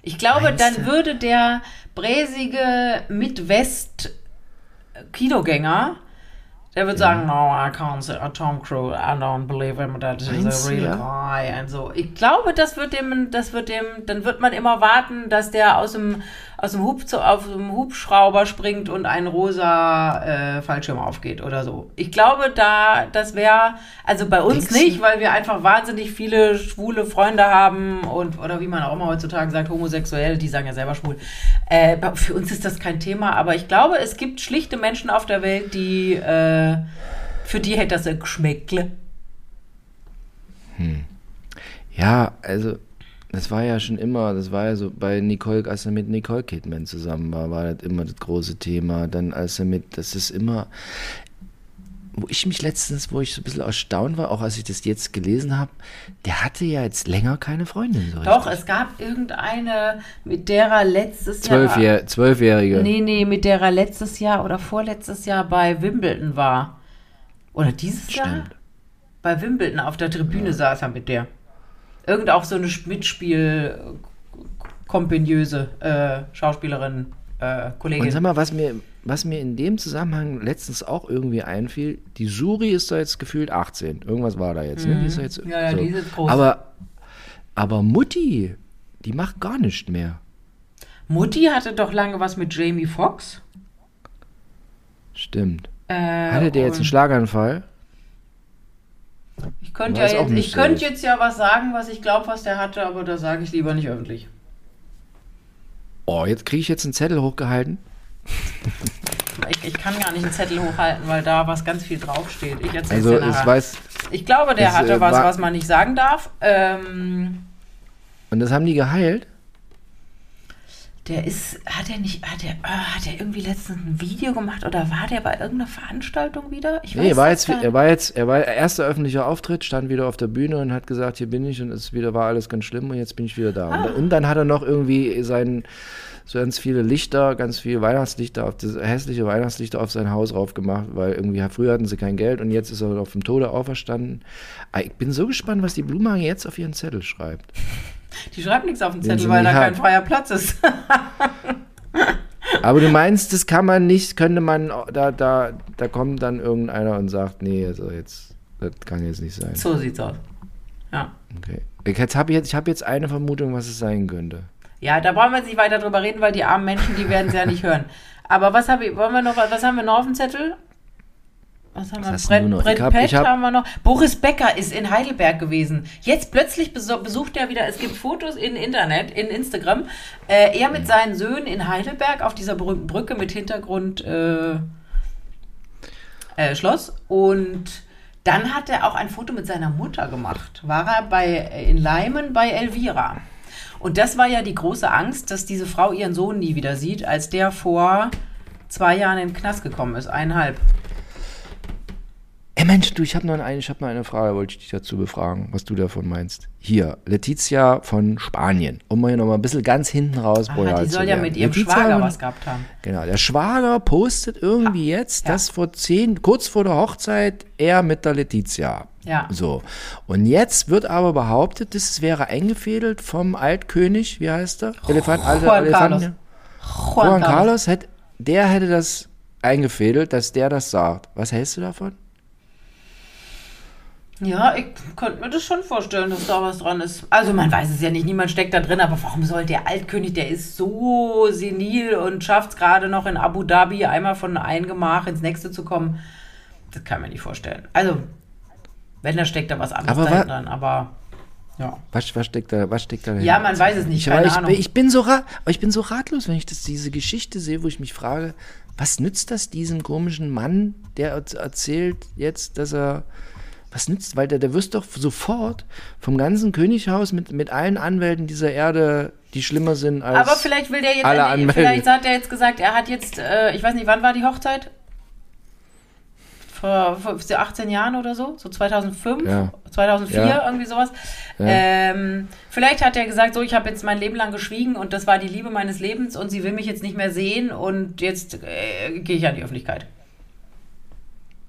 Ich glaube, Meinst dann du? würde der bräsige Midwest-Kinogänger, der wird sagen, no, I can't say uh, Tom Cruise, I don't believe him, that is Meinst a du, real ja? guy und so. Ich glaube, das wird dem, das wird dem, dann wird man immer warten, dass der aus dem, aus dem Hub zu, auf dem Hubschrauber springt und ein rosa äh, Fallschirm aufgeht oder so. Ich glaube, da, das wäre, also bei uns Denkst nicht, weil wir einfach wahnsinnig viele schwule Freunde haben und, oder wie man auch immer heutzutage sagt, homosexuell, die sagen ja selber schwul. Äh, für uns ist das kein Thema, aber ich glaube, es gibt schlichte Menschen auf der Welt, die, äh, für die hätte das ein Geschmäckle. Ja, also das war ja schon immer, das war ja so bei Nicole, als er mit Nicole Kidman zusammen war, war das immer das große Thema. Dann als er mit, das ist immer, wo ich mich letztens, wo ich so ein bisschen erstaunt war, auch als ich das jetzt gelesen habe, der hatte ja jetzt länger keine Freundin. So Doch, richtig. es gab irgendeine, mit der er letztes Zwölfjähr Jahr. Zwölfjährige. Nee, nee, mit der er letztes Jahr oder vorletztes Jahr bei Wimbledon war. Oder dieses Jahr? Stimmt. Bei Wimbledon auf der Tribüne saß er mit der. Irgend auch so eine Mitspiel kompeniöse äh, Schauspielerin, äh, Und Kollegin. sag mal, was mir, was mir in dem Zusammenhang letztens auch irgendwie einfiel, die Suri ist da jetzt gefühlt 18. Irgendwas war da jetzt. Ne? Die ist da jetzt, Mhm. Ja, ja, die ist groß. Aber, aber Mutti, die macht gar nicht mehr. Mutti hatte doch lange was mit Jamie Foxx. Stimmt. Äh, Hatte der jetzt einen und Schlaganfall? Ich könnte, ja jetzt, ich könnte jetzt ja was sagen, was ich glaube, was der hatte, aber das sage ich lieber nicht öffentlich. Oh, jetzt kriege ich jetzt einen Zettel hochgehalten. Ich, ich kann gar nicht einen Zettel hochhalten, weil da was ganz viel draufsteht. Ich erzähle Also dir es weiß. ich glaube, der es, hatte äh, was, was man nicht sagen darf. Ähm, Und das haben die geheilt? Der ist, hat er nicht, hat er, ah, hat er irgendwie letztens ein Video gemacht oder war der bei irgendeiner Veranstaltung wieder? Ich Nee, er war jetzt, er war jetzt, er war erster öffentlicher Auftritt, stand wieder auf der Bühne und hat gesagt, hier bin ich und es wieder war alles ganz schlimm und jetzt bin ich wieder da. Ah. Und, und dann hat er noch irgendwie sein, so ganz viele Lichter, ganz viele Weihnachtslichter, auf das, hässliche Weihnachtslichter auf sein Haus raufgemacht, weil irgendwie früher hatten sie kein Geld und jetzt ist er auf dem Tode auferstanden. Ah, Ich bin so gespannt, was die Blumenhagen jetzt auf ihren Zettel schreibt. Die schreibt nichts auf den Den Zettel, sie weil da nie kein hat. freier Platz ist. Aber du meinst, das kann man nicht, könnte man, da, da, da kommt dann irgendeiner und sagt, nee, also jetzt, das kann jetzt nicht sein. so sieht's aus. Ja. Okay. Ich jetzt habe jetzt, ich hab jetzt eine Vermutung, was es sein könnte. Ja, da brauchen wir jetzt nicht weiter drüber reden, weil die armen Menschen, die werden es ja nicht hören. Aber was, hab ich, wollen wir noch, was haben wir noch auf dem Zettel? Was haben wir? hast Brett? Brett Pett hab- haben wir noch. Boris Becker ist in Heidelberg gewesen. Jetzt plötzlich besucht er wieder, es gibt Fotos im Internet, in Instagram, äh, er mit seinen Söhnen in Heidelberg auf dieser berühmten Brücke mit Hintergrund äh, äh, Schloss. Und dann hat er auch ein Foto mit seiner Mutter gemacht. War er bei, äh, in Leimen bei Elvira. Und das war ja die große Angst, dass diese Frau ihren Sohn nie wieder sieht, als der vor zwei Jahren in den Knast gekommen ist. Eineinhalb. Ey Mensch, du, ich habe noch eine, ich habe mal eine Frage, wollte ich dich dazu befragen, was du davon meinst. Hier, Letizia von Spanien, um mal hier noch mal ein bisschen ganz hinten raus Ah, royal die soll ja mit ihrem Letizia Schwager von- was gehabt haben. Genau, der Schwager postet irgendwie jetzt, ja. dass vor zehn, kurz vor der Hochzeit, er mit der Letizia. Ja. So. Und jetzt wird aber behauptet, das wäre eingefädelt vom Altkönig, wie heißt er? Elefant, alter Juan Elefant. Carlos. Juan, Carlos, hätt, der hätte das eingefädelt, dass der das sagt. Was hältst du davon? Ja, ich könnte mir das schon vorstellen, dass da was dran ist. Also man weiß es ja nicht, niemand steckt da drin, aber warum soll der Altkönig, der ist so senil und schafft es gerade noch in Abu Dhabi einmal von einem Gemach ins nächste zu kommen? Das kann man nicht vorstellen. Also, wenn, da steckt da was anderes Aber dran, aber ja. Was, was steckt da, was steckt da Ja, man weiß es nicht, Ich, keine ich, Ahnung. ich, bin so ich bin so ratlos, wenn ich das, diese Geschichte sehe, wo ich mich frage, was nützt das diesem komischen Mann, der erz- erzählt jetzt, dass er. Was nützt, weil der, der wirst doch sofort vom ganzen Könighaus mit, mit allen Anwälten dieser Erde, die schlimmer sind als. Aber vielleicht will der jetzt, alle anmelden. vielleicht hat er jetzt gesagt, er hat jetzt, äh, ich weiß nicht, wann war die Hochzeit? Vor, vor 18 Jahren oder so? So 2005, Ja. 2004, Ja. irgendwie sowas. Ja. Ähm, vielleicht hat er gesagt, so, ich habe jetzt mein Leben lang geschwiegen und das war die Liebe meines Lebens und sie will mich jetzt nicht mehr sehen und jetzt äh, gehe ich an die Öffentlichkeit.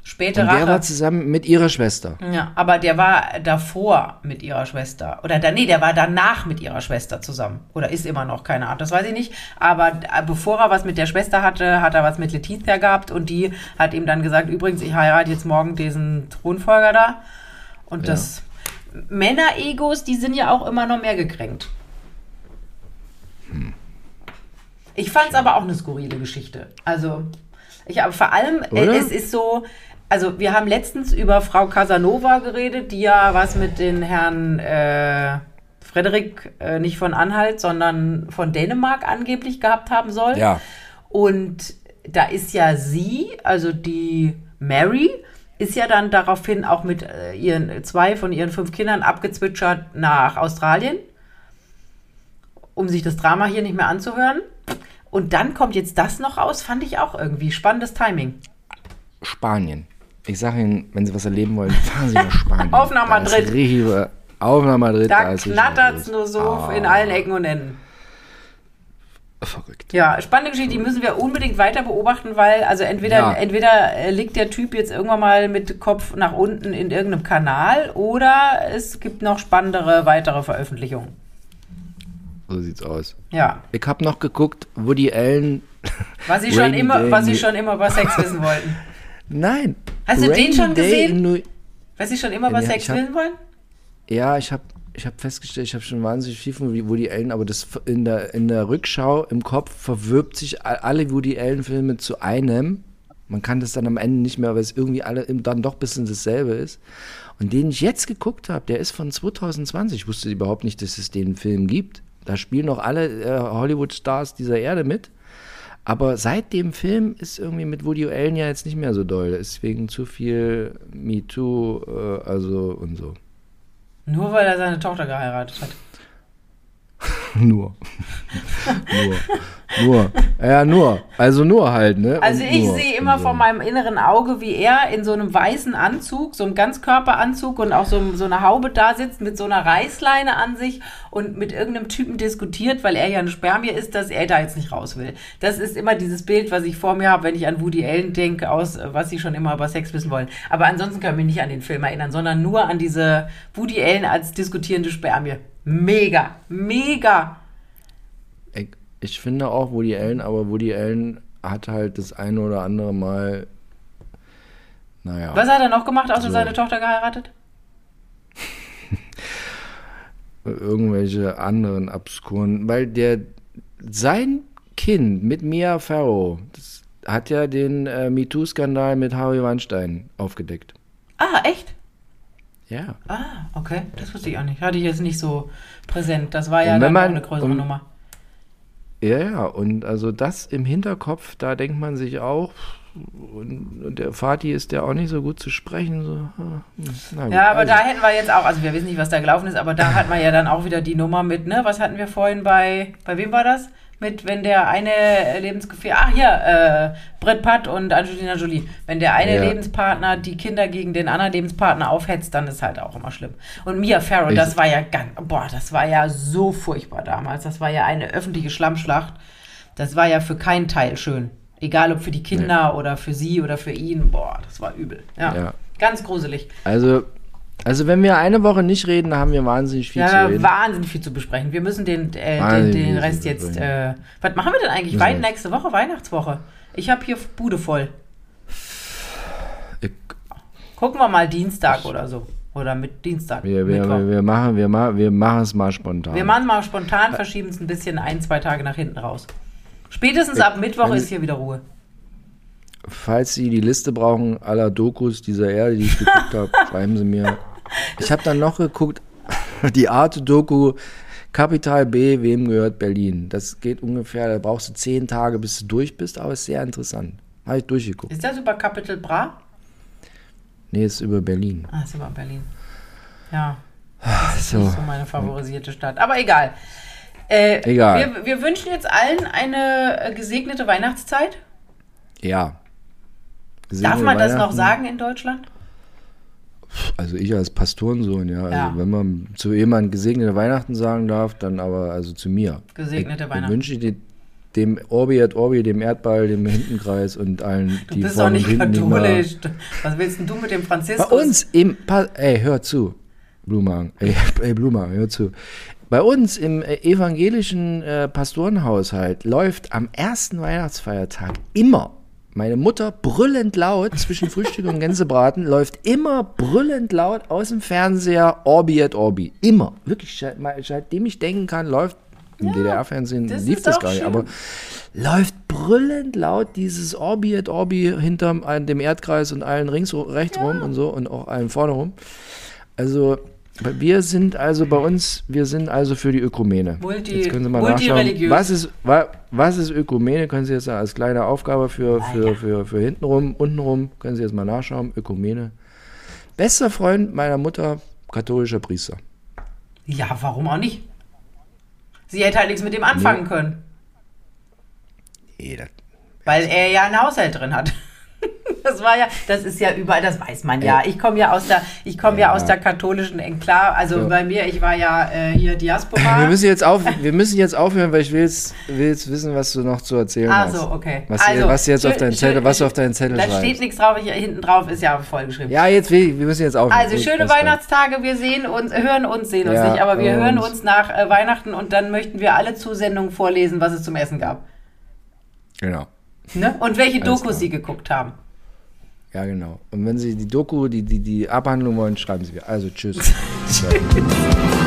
Späte und der war zusammen mit ihrer Schwester. Ja, aber der war davor mit ihrer Schwester. Oder da, nee, der war danach mit ihrer Schwester zusammen. Oder ist immer noch, keine Ahnung, das weiß ich nicht. Aber äh, bevor er was mit der Schwester hatte, hat er was mit Letizia gehabt und die hat ihm dann gesagt, übrigens, ich heirate jetzt morgen diesen Thronfolger da. Und das Männer-Egos, die sind ja auch immer noch mehr gekränkt. Ich fand es aber auch eine skurrile Geschichte. Also, ich habe vor allem, äh, Oder? es ist so, also wir haben letztens über Frau Casanova geredet, die ja was mit den Herrn äh, Frederik äh, nicht von Anhalt, sondern von Dänemark angeblich gehabt haben soll. Ja. Und da ist ja sie, also die Mary, ist ja dann daraufhin auch mit äh, ihren zwei von ihren fünf Kindern abgezwitschert nach Australien, um sich das Drama hier nicht mehr anzuhören. Und dann kommt jetzt das noch raus, fand ich auch irgendwie spannendes Timing. Spanien. Ich sage Ihnen, wenn Sie was erleben wollen, fahren Sie nach Spanien. Auf nach Da Madrid. richtig- Auf nach Madrid. Da richtig knattert's was nur so los. in allen Ecken und Enden. Verrückt. Ja, spannende Geschichte, die müssen wir unbedingt weiter beobachten, weil also entweder, Ja. entweder äh, liegt der Typ jetzt irgendwann mal mit Kopf nach unten in irgendeinem Kanal oder es gibt noch spannendere weitere Veröffentlichungen. So sieht's aus. Ja, Ich habe noch geguckt, Woody Allen. was sie schon immer, was sie schon immer über Sex wissen wollten. Nein. Hast du den Rainy schon Day gesehen? Was sie schon immer über Ja, Sex ich wissen wollen? Ja, ich habe ich hab festgestellt, ich habe schon wahnsinnig viel von Woody Allen, aber das in der, in der Rückschau im Kopf verwirbt sich alle Woody Allen-Filme zu einem. Man kann das dann am Ende nicht mehr, weil es irgendwie alle dann doch ein bisschen dasselbe ist. Und den ich jetzt geguckt habe, der ist von 2020. Ich wusste überhaupt nicht, dass es den Film gibt. Da spielen noch alle äh, Hollywood-Stars dieser Erde mit. Aber seit dem Film ist irgendwie mit Woody Allen ja jetzt nicht mehr so doll. Deswegen zu viel MeToo, äh, also und so. Nur weil er seine Tochter geheiratet hat. Nur. nur. Nur. Ja, nur. Also nur halt, ne? Also Und ich nur. sehe immer so. vor meinem inneren Auge, wie er in so einem weißen Anzug, so einem Ganzkörperanzug und auch so, so einer Haube da sitzt mit so einer Reißleine an sich und mit irgendeinem Typen diskutiert, weil er ja eine Spermie ist, dass er da jetzt nicht raus will. Das ist immer dieses Bild, was ich vor mir habe, wenn ich an Woody Allen denke, aus äh, was sie schon immer über Sex wissen wollen. Aber ansonsten kann ich mich nicht an den Film erinnern, sondern nur an diese Woody Allen als diskutierende Spermie. Mega, mega. Ich, ich finde auch Woody Allen, aber Woody Allen hat halt das eine oder andere Mal. Naja. Was hat er noch gemacht, außer So. seine Tochter geheiratet? irgendwelche anderen obskuren, weil der sein Kind mit Mia Farrow, hat ja den äh, MeToo-Skandal mit Harvey Weinstein aufgedeckt. Ah, echt? Ja. Ah, okay. Das wusste ich auch nicht. Hatte ich jetzt nicht so präsent. Das war ja dann man- eine größere und- Nummer. Ja, ja, und also das im Hinterkopf, da denkt man sich auch, und, und der Vati ist ja auch nicht so gut zu sprechen. So, hm, gut, Ja, aber also, da hätten wir jetzt auch, also wir wissen nicht, was da gelaufen ist, aber da hat man ja dann auch wieder die Nummer mit, ne? Was hatten wir vorhin bei, bei wem war das? Mit, wenn der eine Lebensgefähr, ach hier, äh, Brett Pitt und Angelina Jolie. Wenn der eine Ja. Lebenspartner die Kinder gegen den anderen Lebenspartner aufhetzt, dann ist halt auch immer schlimm. Und Mia Farrow, Ich- das war ja ganz, boah, das war ja so furchtbar damals. Das war ja eine öffentliche Schlammschlacht. Das war ja für keinen Teil schön. Egal ob für die Kinder oder für sie oder für ihn. Boah, das war übel. Ja. Ja. Ganz gruselig. also, also wenn wir eine Woche nicht reden, haben wir wahnsinnig viel zu Ja, reden. wahnsinnig viel zu besprechen. Wir müssen den, äh, den, den zu Rest jetzt. Äh, was machen wir denn eigentlich? Müssen wir- nächste Woche, Weihnachtswoche. Ich habe hier Bude voll. Ich, Gucken wir mal Dienstag oder so. Oder mit Dienstag. wir, wir, wir, machen wir machen wir machen es mal spontan. Wir machen mal spontan, verschieben es ein bisschen ein, zwei Tage nach hinten raus. Spätestens ab Mittwoch ist hier wieder Ruhe. Falls Sie die Liste brauchen aller Dokus dieser Erde, die ich geguckt habe, schreiben Sie mir. Ich habe dann noch geguckt, die Arte-Doku Kapital B, wem gehört Berlin? Das geht ungefähr, da brauchst du zehn Tage, bis du durch bist, aber ist sehr interessant. Habe ich durchgeguckt. Ist das über Capital Bra? Nee, ist über Berlin. Ah, ist über Berlin. Ja, So. nicht so meine favorisierte Stadt. Aber egal. Äh, Egal. Wir, wir wünschen jetzt allen eine äh, gesegnete Weihnachtszeit. Ja. Darf man das noch sagen in Deutschland? Also ich als Pastorensohn, ja. Also Ja. wenn man zu jemandem gesegnete Weihnachten sagen darf, dann aber also zu mir. Gesegnete ich Weihnachten. wünsche dir dem Orbi et Orbi, dem Erdball, dem Hintenkreis und allen, Du die bist vorne doch nicht katholisch. Was willst denn du mit dem Bei Franziskus? uns im, pa ey, hör zu, Blumagen, ey, ey Blumagen, hör zu. Bei uns im äh, evangelischen äh, Pastorenhaushalt läuft am ersten Weihnachtsfeiertag immer, meine Mutter brüllend laut zwischen Frühstück und Gänsebraten, läuft immer brüllend laut aus dem Fernseher Orbi et Orbi. Immer. Wirklich, seitdem ich denken kann, läuft im DDR-Fernsehen das lief das gar nicht, schön. aber läuft brüllend laut dieses Orbi et Orbi hinterm äh, dem Erdkreis und allen rings rechts rum und so und auch allen vorne rum. Also wir sind also bei uns, wir sind also für die Ökumene. Multi- jetzt können Sie mal nachschauen. Was ist, wa, was ist Ökumene? Können Sie jetzt als kleine Aufgabe für, für, für, für hintenrum, untenrum, können Sie jetzt mal nachschauen. Ökumene. Bester Freund meiner Mutter, katholischer Priester. Ja, warum auch nicht? Sie hätte halt nichts mit dem anfangen können. Nee, Weil er ja einen Haushalt drin hat. Das war ja, das ist ja überall, das weiß man ja. Ich komme ja aus der, ich komme ja. Ja. aus der katholischen Enklave. Also Ja. bei mir, ich war ja äh, hier Wir Diaspora. müssen jetzt, auf, wir müssen jetzt aufhören, weil ich will jetzt, will jetzt wissen, was du noch zu erzählen Ah, hast. so, okay. Was, also, was du jetzt auf deinen Zettel, was du auf deinen Zettel Da schreibst. steht nichts drauf, hier hinten drauf ist ja vollgeschrieben. Ja, jetzt wir müssen jetzt aufhören. Also schöne Weihnachtstage, wir sehen uns, hören uns, sehen uns Ja, nicht, aber wir hören uns nach äh, Weihnachten und dann möchten wir alle Zusendungen vorlesen, was es zum Essen gab. Genau. Ne? Und welche Alles klar. sie geguckt haben. Ja, genau. Und wenn Sie die Doku, die, die, die Abhandlung wollen, schreiben Sie mir. Also tschüss. Ja.